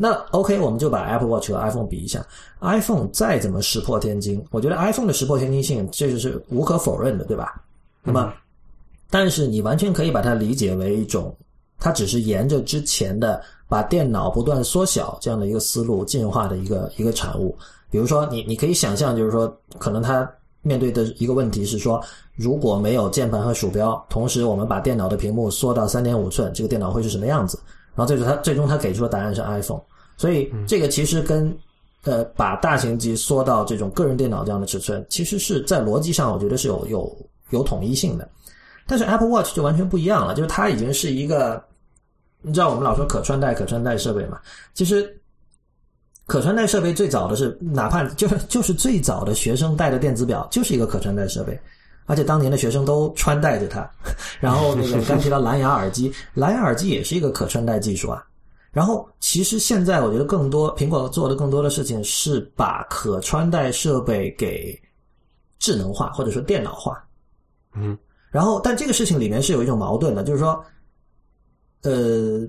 那 OK，我们就把 Apple Watch 和 iPhone 比一下。iPhone 再怎么石破天惊，我觉得 iPhone 的石破天惊性这就是无可否认的，对吧？那么，但是你完全可以把它理解为一种，它只是沿着之前的把电脑不断缩小这样的一个思路进化的一个一个产物。比如说，你你可以想象，就是说，可能它面对的一个问题是说，如果没有键盘和鼠标，同时我们把电脑的屏幕缩到三点五寸，这个电脑会是什么样子？然后最终他最终他给出的答案是 iPhone，所以这个其实跟呃把大型机缩到这种个人电脑这样的尺寸，其实是在逻辑上我觉得是有有有统一性的。但是 Apple Watch 就完全不一样了，就是它已经是一个，你知道我们老说可穿戴可穿戴设备嘛，其实可穿戴设备最早的是哪怕就是就是最早的学生戴的电子表就是一个可穿戴设备。而且当年的学生都穿戴着它，然后那个刚提到蓝牙耳机，蓝牙耳机也是一个可穿戴技术啊。然后其实现在我觉得更多苹果做的更多的事情是把可穿戴设备给智能化或者说电脑化。嗯，然后但这个事情里面是有一种矛盾的，就是说，呃，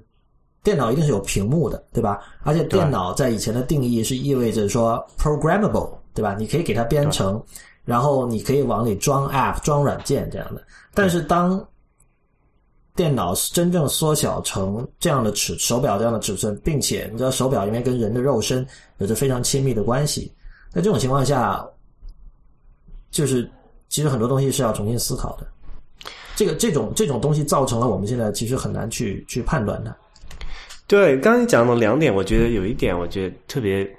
电脑一定是有屏幕的，对吧？而且电脑在以前的定义是意味着说 programmable，对吧？你可以给它编程。然后你可以往里装 App、装软件这样的，但是当电脑真正缩小成这样的尺手表这样的尺寸，并且你知道手表因为跟人的肉身有着非常亲密的关系，在这种情况下，就是其实很多东西是要重新思考的。这个这种这种东西造成了我们现在其实很难去去判断的。对，刚才讲了两点，我觉得有一点我觉得特别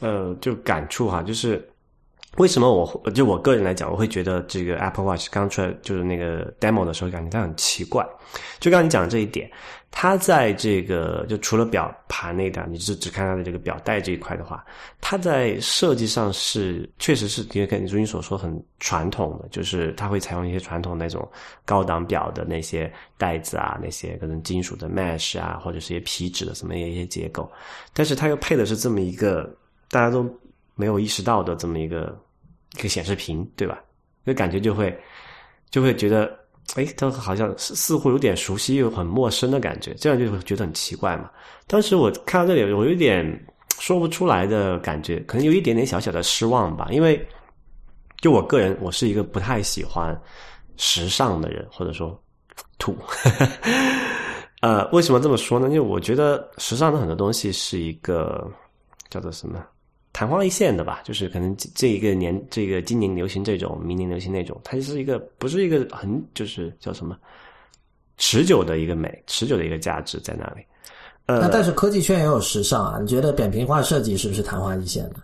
呃就感触哈，就是。为什么我就我个人来讲，我会觉得这个 Apple Watch 刚出来就是那个 demo 的时候，感觉它很奇怪。就刚刚你讲的这一点，它在这个就除了表盘那点，你是只看它的这个表带这一块的话，它在设计上是确实是，因为跟如你所说很传统的，就是它会采用一些传统那种高档表的那些带子啊，那些可能金属的 mesh 啊，或者是一些皮质的什么一些结构，但是它又配的是这么一个大家都。没有意识到的这么一个一个显示屏，对吧？那感觉就会就会觉得，哎，它好像似乎有点熟悉又很陌生的感觉，这样就会觉得很奇怪嘛。当时我看到这里，我有点说不出来的感觉，可能有一点点小小的失望吧。因为就我个人，我是一个不太喜欢时尚的人，或者说土。呃，为什么这么说呢？因为我觉得时尚的很多东西是一个叫做什么？昙花一现的吧，就是可能这一个年，这个今年流行这种，明年流行那种，它是一个不是一个很就是叫什么持久的一个美，持久的一个价值在那里。呃，那但是科技圈也有时尚啊，你觉得扁平化设计是不是昙花一现的？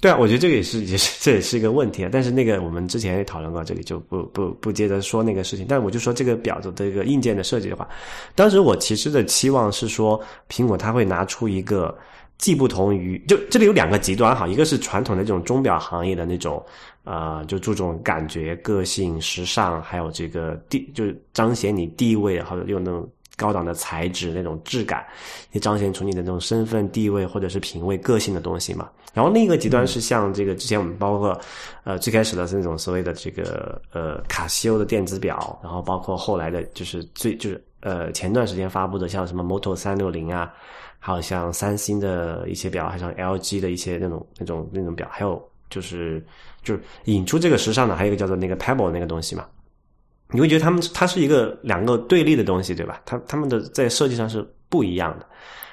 对啊，我觉得这个也是，也 是这也是一个问题啊。但是那个我们之前也讨论过，这里就不不不接着说那个事情。但我就说这个表的这个硬件的设计的话，当时我其实的期望是说，苹果它会拿出一个。既不同于，就这里有两个极端哈，一个是传统的这种钟表行业的那种，呃，就注重感觉、个性、时尚，还有这个地，就是彰显你地位，或者用那种高档的材质、那种质感，也彰显出你的那种身份地位或者是品味、个性的东西嘛。然后另一个极端是像这个之前我们包括，呃，最开始的是那种所谓的这个呃卡西欧的电子表，然后包括后来的就是最就是。呃前段时间发布的，像什么 Moto 三六零啊，还有像三星的一些表，还像 LG 的一些那种那种那种表，还有就是就是引出这个时尚的，还有一个叫做那个 Pebble 那个东西嘛。你会觉得他们它是一个两个对立的东西，对吧？它他们的在设计上是不一样的。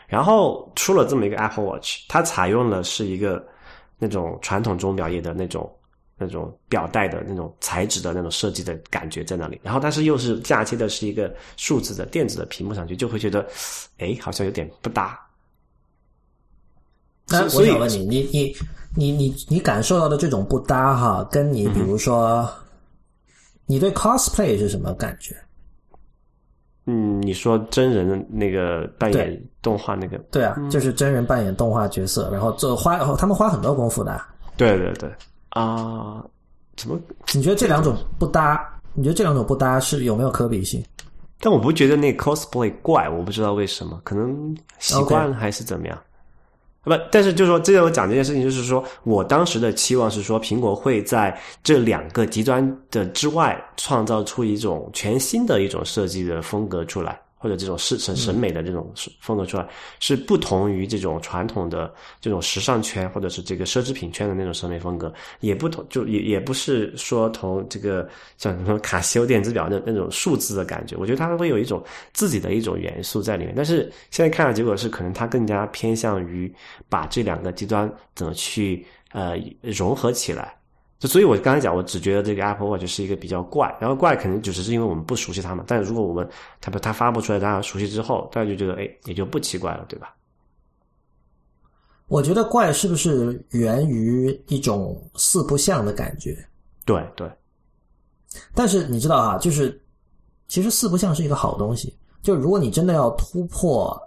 然后出了这么一个 Apple Watch，它采用的是一个那种传统钟表业的那种那种表带的那种材质的那种设计的感觉在那里。然后但是又是嫁接的是一个数字的电子的屏幕上去，就会觉得，哎，好像有点不搭。那我想问你，你你你你你感受到的这种不搭哈，跟你比如说。你对 cosplay 是什么感觉？嗯，你说真人的那个扮演动画那个，对啊，就是真人扮演动画角色，然后做花，他们花很多功夫的。对对对啊，怎么？你觉得这两种不搭？你觉得这两种不搭是有没有可比性？但我不觉得那 cosplay 怪，我不知道为什么，可能习惯了还是怎么样。不，但是就是说，这个我讲这件事情，就是说我当时的期望是说，苹果会在这两个极端的之外，创造出一种全新的一种设计的风格出来。或者这种审审审美的这种风格出来，是不同于这种传统的这种时尚圈或者是这个奢侈品圈的那种审美风格，也不同，就也也不是说同这个像什么卡西欧电子表那那种数字的感觉。我觉得它会有一种自己的一种元素在里面。但是现在看的结果是，可能它更加偏向于把这两个极端怎么去呃融合起来。所以，我刚才讲，我只觉得这个 Apple Watch 是一个比较怪，然后怪可能就只是因为我们不熟悉它嘛。但是如果我们它它发布出来，大家熟悉之后，大家就觉得，哎，也就不奇怪了，对吧？我觉得怪是不是源于一种四不像的感觉？对对。但是你知道啊，就是其实四不像是一个好东西。就如果你真的要突破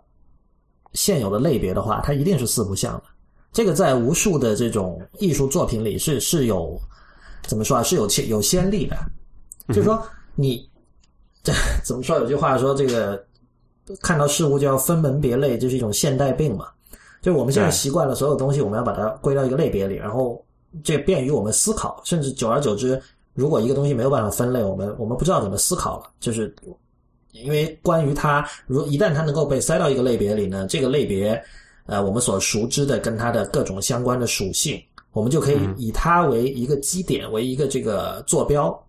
现有的类别的话，它一定是四不像的。这个在无数的这种艺术作品里是是有怎么说啊？是有先有先例的，就是说你这怎么说？有句话说，这个看到事物就要分门别类，这是一种现代病嘛。就我们现在习惯了所有东西，我们要把它归到一个类别里，然后这便于我们思考。甚至久而久之，如果一个东西没有办法分类，我们我们不知道怎么思考了。就是因为关于它，如一旦它能够被塞到一个类别里呢，这个类别。呃，我们所熟知的跟它的各种相关的属性，我们就可以以它为一个基点，为一个这个坐标，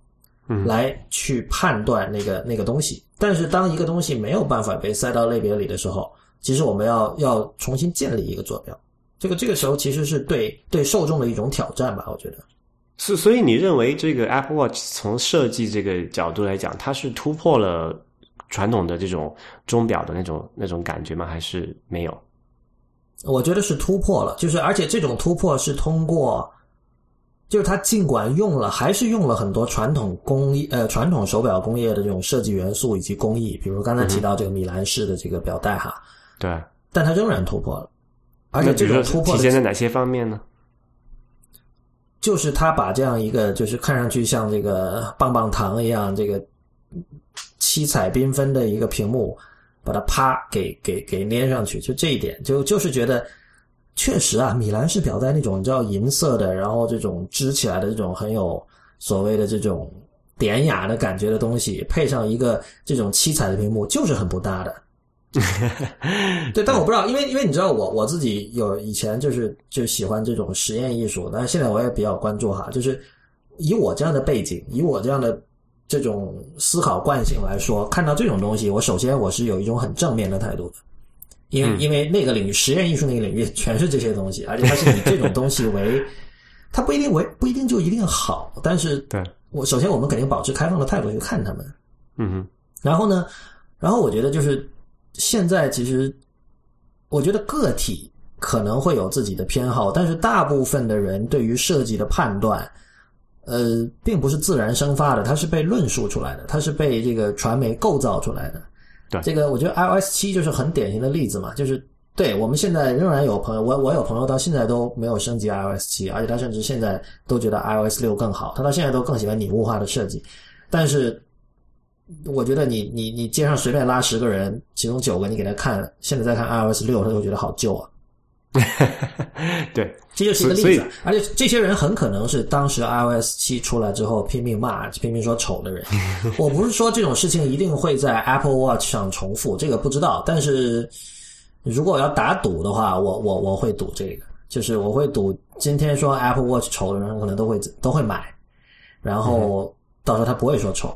来去判断那个那个东西。但是，当一个东西没有办法被塞到类别里的时候，其实我们要要重新建立一个坐标。这个这个时候其实是对对受众的一种挑战吧？我觉得是。所以，你认为这个 Apple Watch 从设计这个角度来讲，它是突破了传统的这种钟表的那种那种感觉吗？还是没有？我觉得是突破了，就是而且这种突破是通过，就是它尽管用了，还是用了很多传统工艺呃传统手表工业的这种设计元素以及工艺，比如刚才提到这个米兰式的这个表带哈，对，但它仍然突破了，而且这种突破体现在哪些方面呢？就是他把这样一个就是看上去像这个棒棒糖一样这个七彩缤纷的一个屏幕。把它啪给给给粘上去，就这一点，就就是觉得确实啊，米兰式表带那种你知道银色的，然后这种织起来的这种很有所谓的这种典雅的感觉的东西，配上一个这种七彩的屏幕，就是很不搭的。对，但我不知道，因为因为你知道，我我自己有以前就是就喜欢这种实验艺术，但是现在我也比较关注哈，就是以我这样的背景，以我这样的。这种思考惯性来说，看到这种东西，我首先我是有一种很正面的态度的，因为因为那个领域实验艺术那个领域全是这些东西，而且它是以这种东西为，它不一定为不一定就一定好，但是对。我首先我们肯定保持开放的态度去看他们，嗯哼，然后呢，然后我觉得就是现在其实我觉得个体可能会有自己的偏好，但是大部分的人对于设计的判断。呃，并不是自然生发的，它是被论述出来的，它是被这个传媒构造出来的。对，这个我觉得 iOS 七就是很典型的例子嘛，就是对我们现在仍然有朋友，我我有朋友到现在都没有升级 iOS 七，而且他甚至现在都觉得 iOS 六更好，他到现在都更喜欢拟物化的设计。但是，我觉得你你你街上随便拉十个人，其中九个你给他看，现在再看 iOS 六，他就觉得好旧啊。对，这就是一个例子。而且这些人很可能是当时 iOS 七出来之后拼命骂、拼命说丑的人。我不是说这种事情一定会在 Apple Watch 上重复，这个不知道。但是如果要打赌的话，我我我会赌这个，就是我会赌今天说 Apple Watch 丑的人可能都会都会买，然后到时候他不会说丑。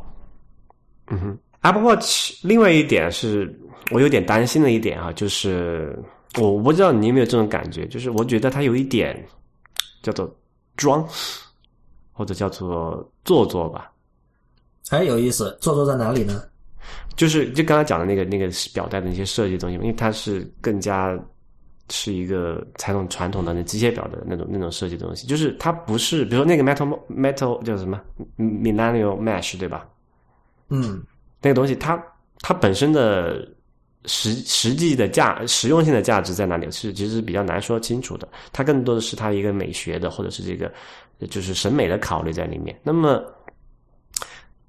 嗯哼，Apple Watch 另外一点是我有点担心的一点啊，就是我不知道你有没有这种感觉，就是我觉得它有一点叫做装，或者叫做做作吧。哎，有意思，做作在哪里呢？就是就刚才讲的那个那个表带的那些设计东西，因为它是更加是一个采用传统的那机械表的那种那种设计东西，就是它不是比如说那个 metal metal 叫什么 Millennial Mesh 对吧？嗯，那个东西它它本身的实实际的价实用性的价值在哪里？是其实是比较难说清楚的。它更多的是它一个美学的或者是这个就是审美的考虑在里面。那么。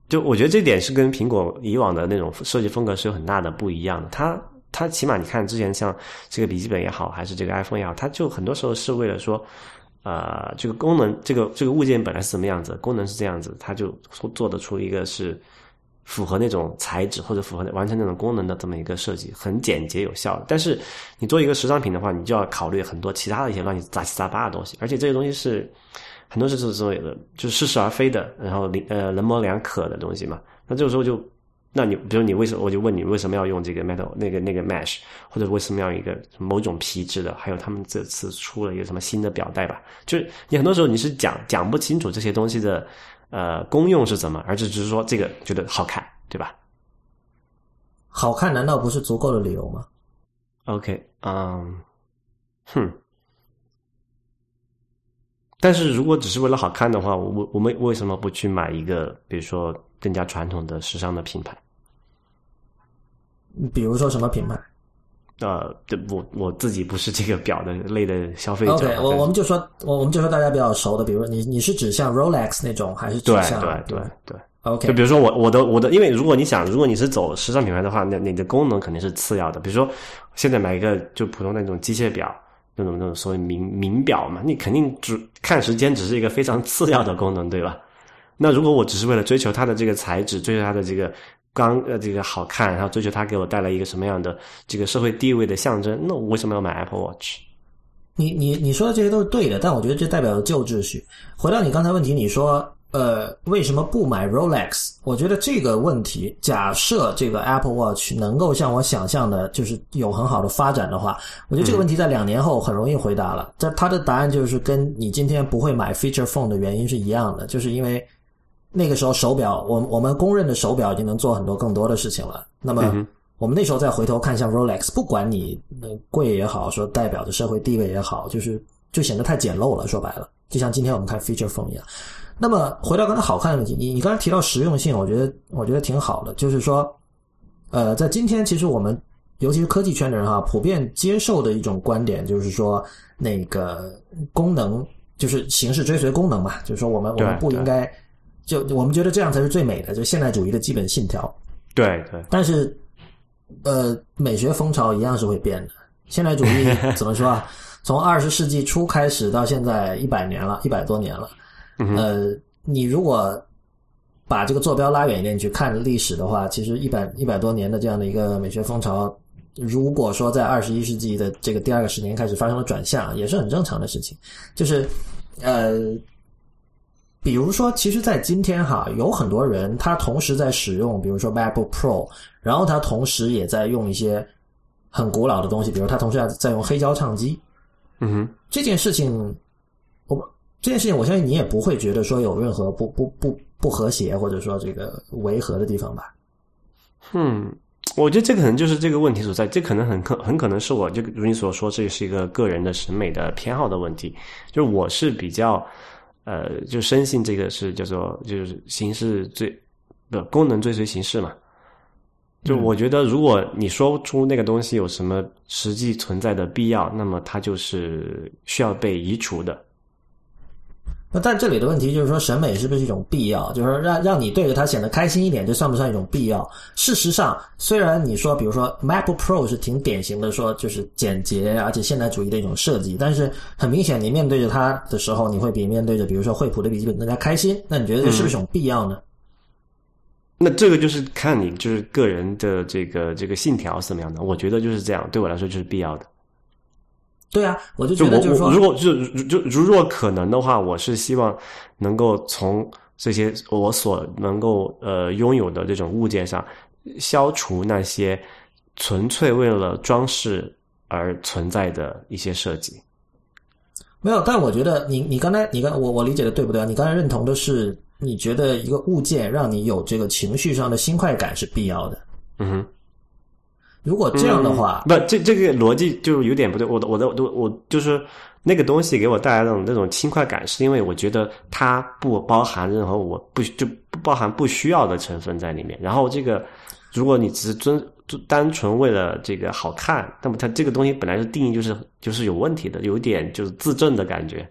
就我觉得这点是跟苹果以往的那种设计风格是有很大的不一样的。它它起码你看之前像这个笔记本也好，还是这个 iPhone 也好，它就很多时候是为了说，呃，这个功能，这个这个物件本来是什么样子，功能是这样子，它就做得出一个是符合那种材质或者符合完成那种功能的这么一个设计，很简洁有效。但是你做一个时尚品的话，你就要考虑很多其他的一些乱七杂七杂八的东西，而且这些东西是。很多是这种的，就是似是而非的，然后呃人模两可的东西嘛。那这个时候就，那你比如你为什么，我就问你为什么要用这个 metal 那个那个 mesh，或者为什么要一个某种皮质的？还有他们这次出了一个什么新的表带吧？就是你很多时候你是讲讲不清楚这些东西的呃功用是怎么，而只是说这个觉得好看，对吧？好看难道不是足够的理由吗？OK，嗯，哼。但是如果只是为了好看的话，我我们为什么不去买一个，比如说更加传统的时尚的品牌？比如说什么品牌？呃，我我自己不是这个表的类的消费者。OK，我我们就说，我我们就说大家比较熟的，比如说你你是指像 Rolex 那种，还是指向对对对对？OK，就比如说我我的我的，因为如果你想，如果你是走时尚品牌的话，那你的功能肯定是次要的。比如说现在买一个就普通那种机械表。那种那种所谓名名表嘛，你肯定只看时间只是一个非常次要的功能，对吧？那如果我只是为了追求它的这个材质，追求它的这个刚呃这个好看，然后追求它给我带来一个什么样的这个社会地位的象征，那我为什么要买 Apple Watch？你你你说的这些都是对的，但我觉得这代表了旧秩序。回到你刚才问题，你说。呃，为什么不买 Rolex？我觉得这个问题，假设这个 Apple Watch 能够像我想象的，就是有很好的发展的话，我觉得这个问题在两年后很容易回答了。这它的答案就是跟你今天不会买 Feature Phone 的原因是一样的，就是因为那个时候手表，我我们公认的手表已经能做很多更多的事情了。那么我们那时候再回头看，像 Rolex，不管你贵也好，说代表的社会地位也好，就是就显得太简陋了。说白了，就像今天我们看 Feature Phone 一样。那么回到刚才好看的问题，你你刚才提到实用性，我觉得我觉得挺好的。就是说，呃，在今天其实我们尤其是科技圈的人哈，普遍接受的一种观点就是说，那个功能就是形式追随功能嘛，就是说我们我们不应该就我们觉得这样才是最美的，就现代主义的基本信条。对对。但是，呃，美学风潮一样是会变的。现代主义 怎么说啊？从二十世纪初开始到现在一百年了，一百多年了。呃，你如果把这个坐标拉远一点去看历史的话，其实一百一百多年的这样的一个美学风潮，如果说在二十一世纪的这个第二个十年开始发生了转向，也是很正常的事情。就是呃，比如说，其实，在今天哈，有很多人他同时在使用，比如说 MacBook Pro，然后他同时也在用一些很古老的东西，比如他同时在在用黑胶唱机。嗯哼，这件事情。我这件事情，我相信你也不会觉得说有任何不不不不和谐，或者说这个违和的地方吧？嗯，我觉得这可能就是这个问题所在。这可能很可很可能是我就如你所说，这是一个个人的审美的偏好的问题。就是我是比较呃，就深信这个是叫做就是形式最的功能追随形式嘛。就我觉得，如果你说出那个东西有什么实际存在的必要，那么它就是需要被移除的。那但这里的问题就是说，审美是不是一种必要？就是说，让让你对着它显得开心一点，这算不算一种必要？事实上，虽然你说，比如说 MacBook Pro 是挺典型的，说就是简洁而且现代主义的一种设计，但是很明显，你面对着它的时候，你会比面对着比如说惠普的笔记本更加开心。那你觉得这是不是一种必要呢？那这个就是看你就是个人的这个这个信条是怎么样的。我觉得就是这样，对我来说就是必要的。对啊，我就觉得就是说，如果就就如若可能的话，我是希望能够从这些我所能够呃拥有的这种物件上，消除那些纯粹为了装饰而存在的一些设计。没有，但我觉得你你刚才你刚我我理解的对不对啊？你刚才认同的是，你觉得一个物件让你有这个情绪上的新快感是必要的。嗯哼。如果这样的话，不，这这个逻辑就有点不对。我的我的我我就是那个东西给我带来那种那种轻快感，是因为我觉得它不包含任何我不就不包含不需要的成分在里面。然后这个，如果你只是遵就单纯为了这个好看，那么它这个东西本来是定义就是就是有问题的，有点就是自证的感觉。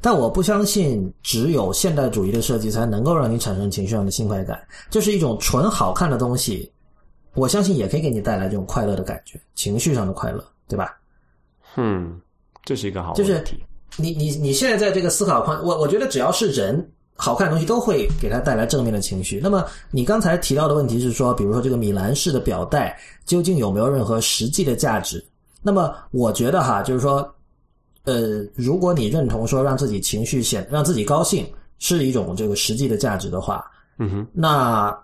但我不相信只有现代主义的设计才能够让你产生情绪上的轻快感，这是一种纯好看的东西。我相信也可以给你带来这种快乐的感觉，情绪上的快乐，对吧？嗯，这是一个好就是。你你你现在在这个思考框，我我觉得只要是人，好看的东西都会给他带来正面的情绪。那么你刚才提到的问题是说，比如说这个米兰式的表带究竟有没有任何实际的价值？那么我觉得哈，就是说，呃，如果你认同说让自己情绪显让自己高兴是一种这个实际的价值的话，嗯哼，那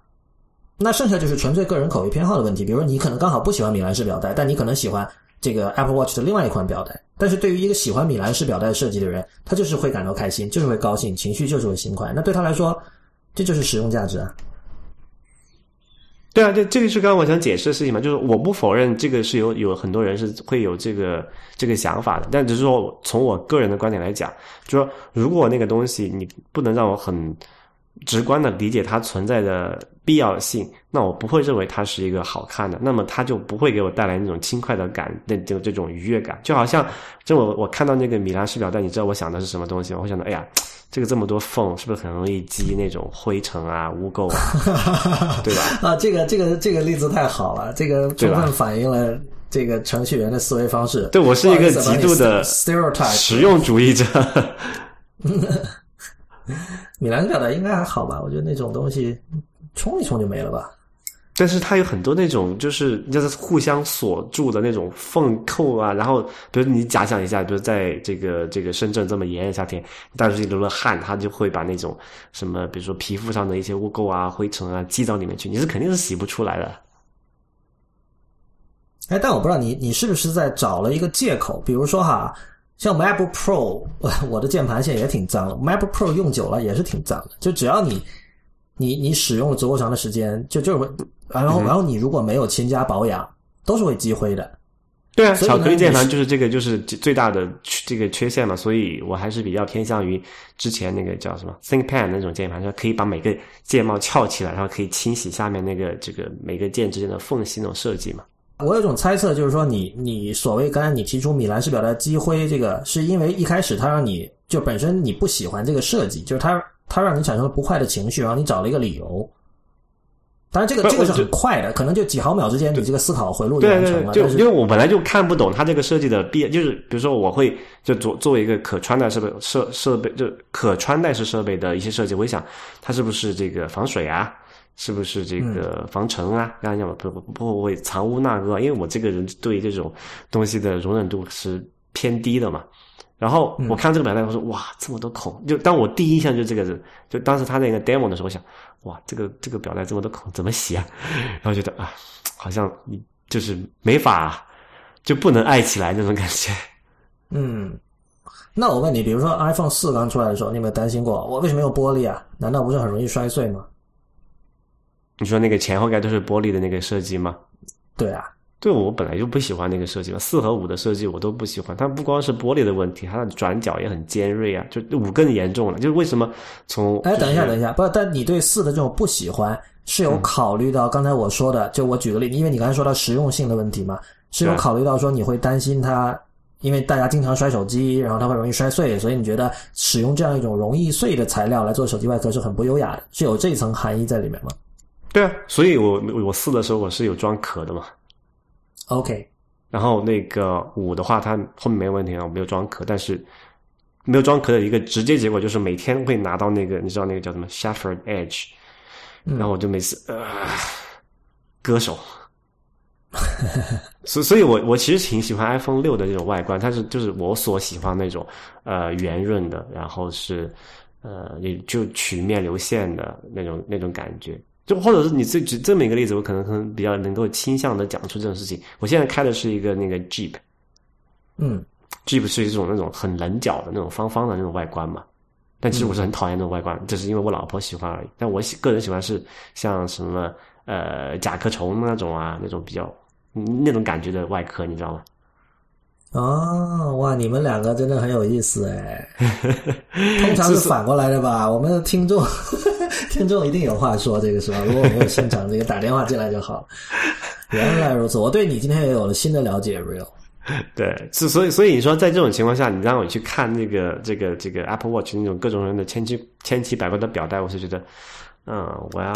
那剩下就是纯粹个人口味偏好的问题。比如说，你可能刚好不喜欢米兰式表带，但你可能喜欢这个 Apple Watch 的另外一款表带。但是对于一个喜欢米兰式表带设计的人，他就是会感到开心，就是会高兴，情绪就是会心快。那对他来说，这就是实用价值啊。对啊，这这个是刚刚我想解释的事情嘛，就是我不否认这个是有有很多人是会有这个这个想法的，但只是说从我个人的观点来讲，就说如果那个东西你不能让我很直观的理解它存在的必要性，那我不会认为它是一个好看的，那么它就不会给我带来那种轻快的感，那就这种愉悦感，就好像就我我看到那个米兰式表带，你知道我想的是什么东西吗？我想到，哎呀。这个这么多缝，是不是很容易积那种灰尘啊、污垢啊？对吧？啊，这个这个这个例子太好了，这个充分反映了这个程序员的思维方式。对我是一个极度的 stereotype。实用主义者。米兰表达应该还好吧？我觉得那种东西冲一冲就没了吧。但是它有很多那种就是就是互相锁住的那种缝扣啊，然后比如你假想一下，比如在这个这个深圳这么炎热夏天，大是流了汗，它就会把那种什么比如说皮肤上的一些污垢啊、灰尘啊积到里面去，你是肯定是洗不出来的。哎，但我不知道你你是不是在找了一个借口，比如说哈，像 MacBook Pro，我我的键盘现在也挺脏的，MacBook Pro 用久了也是挺脏的，就只要你你你使用了足够长的时间，就就是会，然后、然后你如果没有勤加保养，都是会积灰的。对啊，巧克力键盘就是这个就是最大的缺这个缺陷嘛，所以我还是比较偏向于之前那个叫什么 ThinkPad 那种键盘，就可以把每个键帽翘起来，然后可以清洗下面那个这个每个键之间的缝隙那种设计嘛。我有一种猜测，就是说你你所谓刚才你提出米兰式表带积灰这个，是因为一开始它让你就本身你不喜欢这个设计，就是它它让你产生了不快的情绪，然后你找了一个理由。当然，这个这个是很快的，可能就几毫秒之间，你这个思考回路就对对对，完成了。就因为我本来就看不懂它这个设计的必，就是比如说我会就作作为一个可穿戴设备设设备就可穿戴式设备的一些设计，我会想它是不是这个防水啊，是不是这个防尘啊，刚才讲不不不会藏污纳垢，因为我这个人对这种东西的容忍度是偏低的嘛。然后我看这个表带，我说哇，这么多孔！就当我第一印象就这个人，就当时他那个 demo 的时候，我想哇，这个这个表带这么多孔，怎么洗啊？然后觉得啊，好像你就是没法，就不能爱起来那种感觉。嗯，那我问你，比如说 iPhone 四刚出来的时候，你有没有担心过我为什么用玻璃啊？难道不是很容易摔碎吗？你说那个前后盖都是玻璃的那个设计吗？对啊，对我本来就不喜欢那个设计嘛，四和五的设计我都不喜欢。它不光是玻璃的问题，它的转角也很尖锐啊，就五更严重了。就是为什么从哎，等一下，等一下，不，但你对四的这种不喜欢是有考虑到刚才我说的，就我举个例子，因为你刚才说到实用性的问题嘛，是有考虑到说你会担心它因为大家经常摔手机，然后它会容易摔碎，所以你觉得使用这样一种容易碎的材料来做手机外壳是很不优雅的，是有这层含义在里面吗？对啊，所以我我四的时候我是有装壳的嘛。OK，然后那个五的话，它后面没有问题啊，我没有装壳，但是没有装壳的一个直接结果就是每天会拿到那个，你知道那个叫什么 Shattered Edge，、然后我就每次呃割手，所所以我我其实挺喜欢 iPhone 六的这种外观，它是就是我所喜欢那种呃圆润的，然后是呃也就曲面流线的那种那种感觉。就或者是你这举这么一个例子，我可能可能比较能够倾向的讲出这种事情。我现在开的是一个那个 Jeep，嗯 Jeep 是一种那种很棱角的那种方方的那种外观嘛，但其实我是很讨厌那种外观，只是因为我老婆喜欢而已。但我喜个人喜欢是像什么呃甲壳虫那种啊，那种比较嗯那种感觉的外壳，你知道吗？哦，哇，你们两个真的很有意思哎。通常是反过来的吧？我们的听众，听众一定有话说，这个是吧？如果我没有现场这个打电话进来就好。原来如此，我对你今天也有了新的了解，real。对，是所以所以你说在这种情况下，你让我去看那个这个这个 Apple Watch 那种各种人的千奇千奇百怪的表带，我是觉得，嗯，我要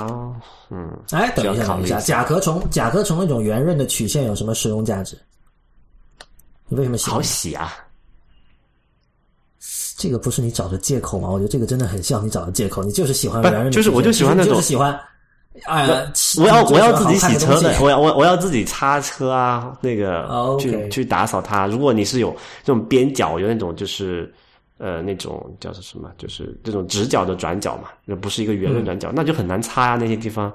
嗯，哎，等一下，考一下，甲壳虫，甲壳虫那种圆润的曲线有什么实用价值？你为什么喜欢好？洗啊！这个不是你找的借口吗？我觉得这个真的很像你找的借口，你就是喜欢就是我就喜欢那种就是喜欢。哎呀，我要我要自己洗车的我要我我要自己擦车啊，那个哦去去打扫它。如果你是有这种边角，有那种就是呃那种叫做什么，就是这种直角的转角嘛，那不是一个圆润转角，那就很难擦啊那些地方。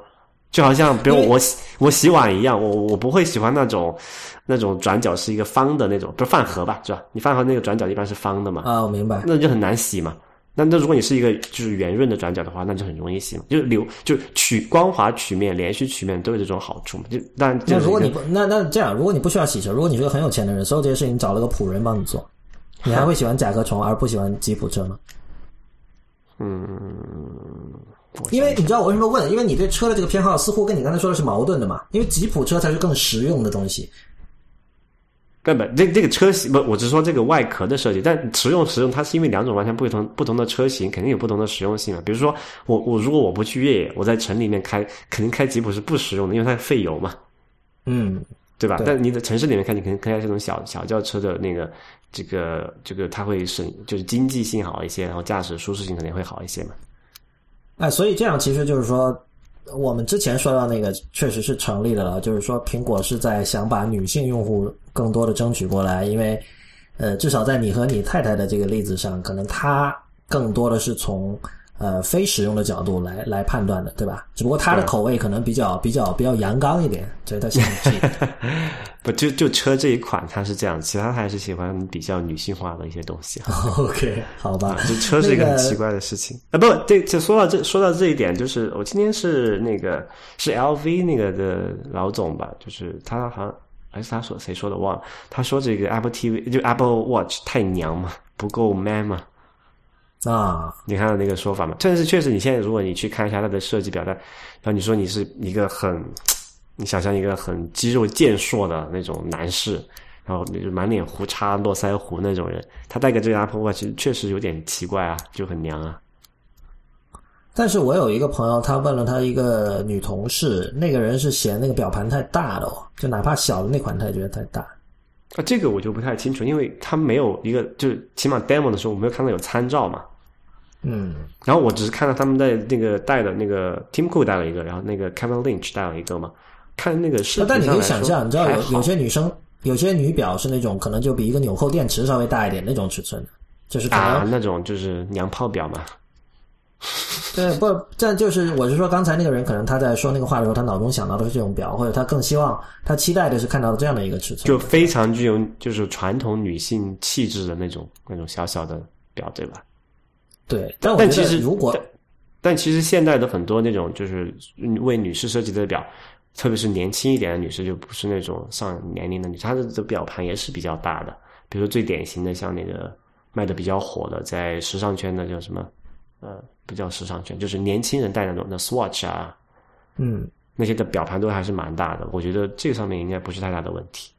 就好像比如我洗我洗碗一样，我我不会喜欢那种那种转角是一个方的那种，不是饭盒吧，是吧？你饭盒那个转角一般是方的嘛，啊，我明白。那就很难洗嘛。那那如果你是一个就是圆润的转角的话，那就很容易洗嘛，就是流就曲光滑曲面、连续曲面都有这种好处嘛。就当然这是一个那如果你不那那这样，如果你不需要洗车，如果你是个很有钱的人，所有这些事情找了个仆人帮你做，你还会喜欢甲壳虫而不喜欢吉普车吗？嗯，我因为你知道我为什么问？因为你对车的这个偏好似乎跟你刚才说的是矛盾的嘛。因为吉普车才是更实用的东西。根本这这个车型不，我只是说这个外壳的设计，但实用实用它是因为两种完全不同不同的车型，肯定有不同的实用性嘛。比如说我我如果我不去越野，我在城里面开，肯定开吉普是不实用的，因为它费油嘛。嗯，对吧？对但你在城市里面开，你可能开这种小小轿车的那个，这个这个它会省，就是经济性好一些，然后驾驶舒适性肯定会好一些嘛。哎，所以这样其实就是说，我们之前说到那个确实是成立的了，就是说苹果是在想把女性用户更多的争取过来，因为呃，至少在你和你太太的这个例子上，可能她更多的是从呃非使用的角度来来判断的，对吧？只不过他的口味可能比较比较比较阳刚一点，所以他喜欢这个。不就就车这一款他是这样，其他还是喜欢比较女性化的一些东西啊。OK，好吧，就车是一个很奇怪的事情啊！不，这这说到这说到这一点，就是我今天是那个是 LV 那个的老总吧，就是他好像还是他说谁说的忘了，他说这个 Apple TV 就 Apple Watch 太娘嘛，不够 man 嘛。啊，你看到那个说法嘛？但是确实，你现在如果你去看一下它的设计表带，然后你说你是一个很，你想象一个很肌肉健硕的那种男士，然后你就满脸胡茬、络腮胡那种人，他戴个这个 Apple Watch 确实有点奇怪啊，就很娘啊。但是我有一个朋友，他问了他一个女同事，那个人是嫌那个表盘太大了哦，就哪怕小的那款他也觉得太大。啊，这个我就不太清楚，因为他没有一个，就是起码 demo 的时候我没有看到有参照嘛。嗯，然后我只是看到他们在那个带的那个 Tim Cook 带了一个，然后那个 Kevin Lynch 带了一个嘛。看那个视频但你可以想象，你知道有有些女生，有些女表是那种可能就比一个纽扣电池稍微大一点那种尺寸的，就是可能、啊，那种就是娘炮表嘛。对不？但就是我是说，刚才那个人可能他在说那个话的时候，他脑中想到的是这种表，或者他更希望他期待的是看到这样的一个尺寸。就非常具有就是传统女性气质的那种那种小小的表，对吧？对，但但其实得如果但但其实现在的很多那种就是为女士设计的表，特别是年轻一点的女士，就不是那种上年龄的女士，她的的表盘也是比较大的。比如说最典型的，像那个卖的比较火的，在时尚圈的叫什么？呃，不叫时尚圈，就是年轻人戴的那种的 Swatch 啊，嗯，那些的表盘都还是蛮大的。我觉得这个上面应该不是太大的问题。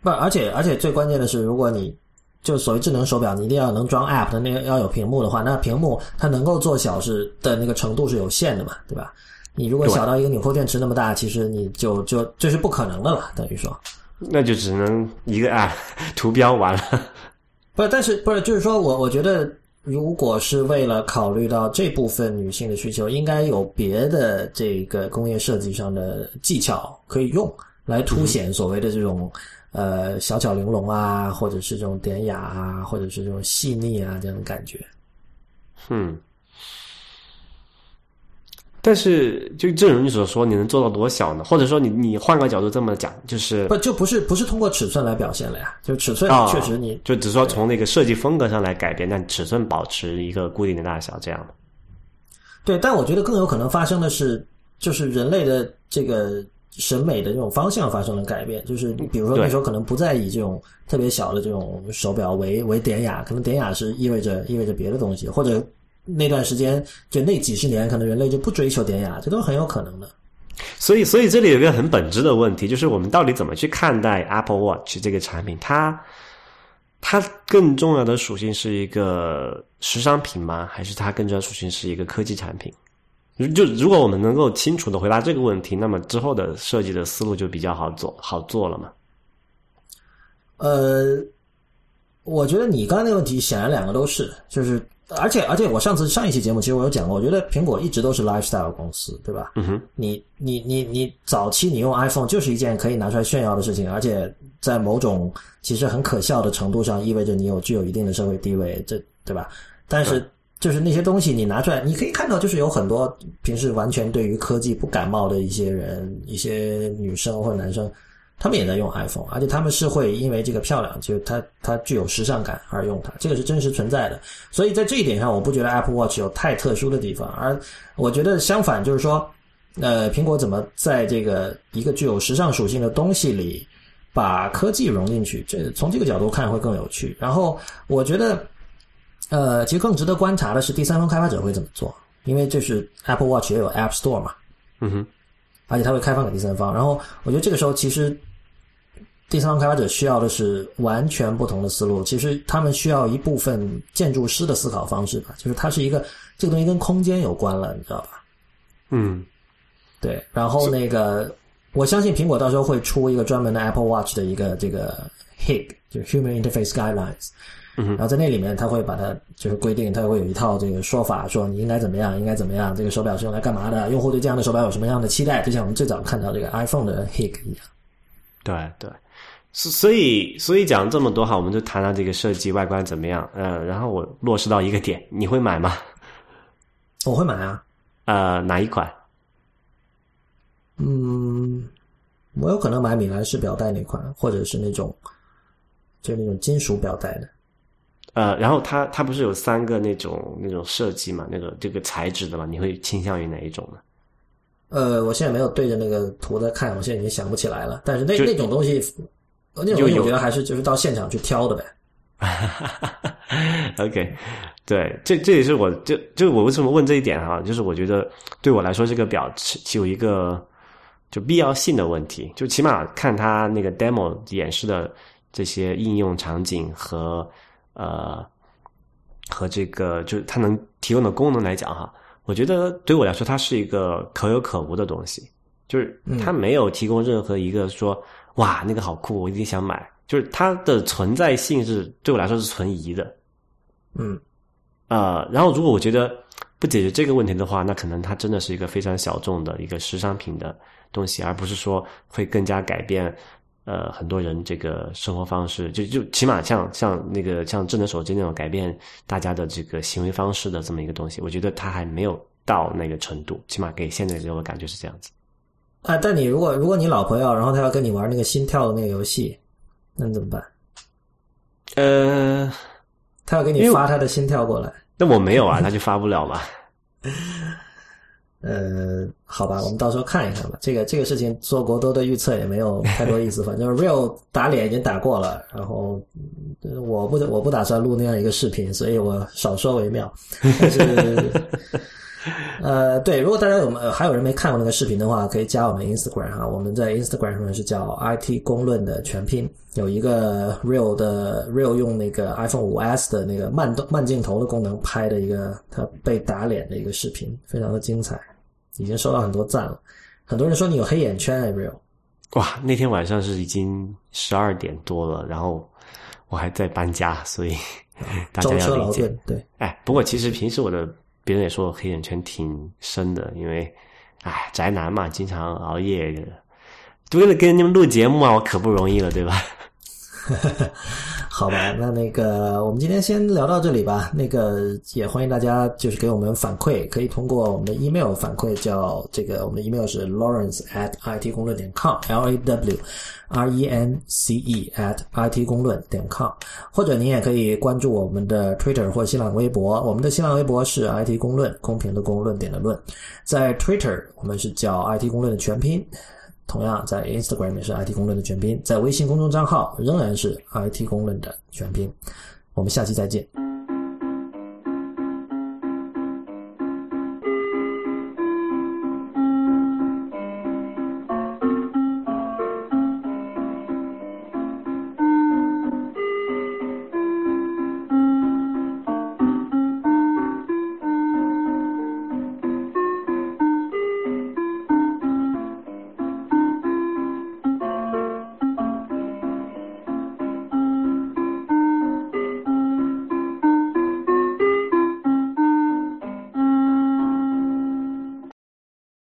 不，而且而且最关键的是，如果你就所谓智能手表，你一定要能装 App 的那个要有屏幕的话，那屏幕它能够做小是的那个程度是有限的嘛，对吧？你如果小到一个纽扣电池那么大，其实你就就这是不可能的了，等于说。那就只能一个 App 图标完了。不，但是不是就是说我我觉得，如果是为了考虑到这部分女性的需求，应该有别的这个工业设计上的技巧可以用来凸显所谓的这种。呃，小巧玲珑啊，或者是这种典雅啊，或者是这种细腻啊，这种感觉。嗯，但是就正如你所说，你能做到多小呢？或者说，你你换个角度这么讲，就是不就不是不是通过尺寸来表现了呀？就尺寸确实你就只说从那个设计风格上来改变，但尺寸保持一个固定的大小，这样的。对，但我觉得更有可能发生的是，就是人类的这个。审美的这种方向发生了改变，就是比如说那时候可能不再以这种特别小的这种手表为为典雅，可能典雅是意味着意味着别的东西，或者那段时间就那几十年，可能人类就不追求典雅，这都很有可能的。所以，所以这里有一个很本质的问题，就是我们到底怎么去看待 Apple Watch 这个产品？它它更重要的属性是一个时尚品吗？还是它更重要属性是一个科技产品？就如果我们能够清楚的回答这个问题，那么之后的设计的思路就比较好做好做了嘛。呃，我觉得你刚才那个问题显然两个都是，就是而且而且我上次上一期节目其实我有讲过，我觉得苹果一直都是 lifestyle 公司，对吧？嗯哼，你你你你早期你用 iPhone 就是一件可以拿出来炫耀的事情，而且在某种其实很可笑的程度上，意味着你有具有一定的社会地位，这对吧？但是。就是那些东西你拿出来，你可以看到，就是有很多平时完全对于科技不感冒的一些人，一些女生或者男生，他们也在用 iPhone，而且他们是会因为这个漂亮，就它它具有时尚感而用它，这个是真实存在的。所以在这一点上，我不觉得 Apple Watch 有太特殊的地方，而我觉得相反，就是说，呃，苹果怎么在这个一个具有时尚属性的东西里把科技融进去，这从这个角度看会更有趣。然后我觉得。呃，其实更值得观察的是第三方开发者会怎么做，因为这是 Apple Watch 也有 App Store 嘛，嗯哼，而且它会开放给第三方。然后我觉得这个时候其实第三方开发者需要的是完全不同的思路。其实他们需要一部分建筑师的思考方式吧，就是它是一个这个东西跟空间有关了，你知道吧？嗯，对。然后那个我相信苹果到时候会出一个专门的 Apple Watch 的一个这个 HIG，就是 Human Interface Guidelines。然后在那里面，他会把它就是规定，他会有一套这个说法，说你应该怎么样，应该怎么样，这个手表是用来干嘛的？用户对这样的手表有什么样的期待？就像我们最早看到这个 iPhone 的 HIG 一样。对对，所所以所以讲这么多哈，我们就谈谈这个设计外观怎么样？呃，然后我落实到一个点，你会买吗？我会买啊。呃，哪一款？嗯，我有可能买米兰式表带那款，或者是那种就那种金属表带的。呃，然后它它不是有三个那种那种设计嘛？那个这个材质的嘛？你会倾向于哪一种呢？呃，我现在没有对着那个图在看，我现在已经想不起来了。但是那那种东西，那种东西我觉得还是就是到现场去挑的呗。OK，对，这这也是我就就我为什么问这一点哈，就是我觉得对我来说这个表其有一个就必要性的问题，就起码看它那个 demo 演示的这些应用场景和。呃，和这个就是它能提供的功能来讲哈，我觉得对我来说它是一个可有可无的东西，就是它没有提供任何一个说哇那个好酷，我一定想买，就是它的存在性是对我来说是存疑的。嗯，呃，然后如果我觉得不解决这个问题的话，那可能它真的是一个非常小众的一个时尚品的东西，而不是说会更加改变。呃，很多人这个生活方式，就就起码像像那个像智能手机那种改变大家的这个行为方式的这么一个东西，我觉得它还没有到那个程度，起码给现在给我的感觉是这样子。啊，但你如果如果你老婆要，然后她要跟你玩那个心跳的那个游戏，那你怎么办？呃，她要给你发她的心跳过来，那我没有啊，他就发不了嘛。呃，好吧，我们到时候看一看吧。这个这个事情做过多的预测也没有太多意思，反正 real 打脸已经打过了。然后我不我不打算录那样一个视频，所以我少说为妙。但是 呃，对，如果大家有呃还有人没看过那个视频的话，可以加我们 Instagram 哈，我们在 Instagram 上面是叫 IT 公论的全拼，有一个 Real 的 Real 用那个 iPhone 五 S 的那个慢动慢镜头的功能拍的一个他被打脸的一个视频，非常的精彩，已经收到很多赞了。很多人说你有黑眼圈哎，Real。哇，那天晚上是已经十二点多了，然后我还在搬家，所以 大家要理解。对，哎，不过其实平时我的别人也说我黑眼圈挺深的，因为哎宅男嘛，经常熬夜，为了跟你们录节目啊，我可不容易了，对吧？好吧，那那个我们今天先聊到这里吧。那个也欢迎大家就是给我们反馈，可以通过我们的 email 反馈，叫这个我们的 email 是 lawrence at it 公论点 com，l a w r e n c e at it 公论点 com，或者您也可以关注我们的 Twitter 或新浪微博。我们的新浪微博是 it 公论，公平的公论点的论，在 Twitter 我们是叫 it 公论的全拼。同样，在 Instagram 也是 IT 公论的全拼，在微信公众账号仍然是 IT 公论的全拼。我们下期再见。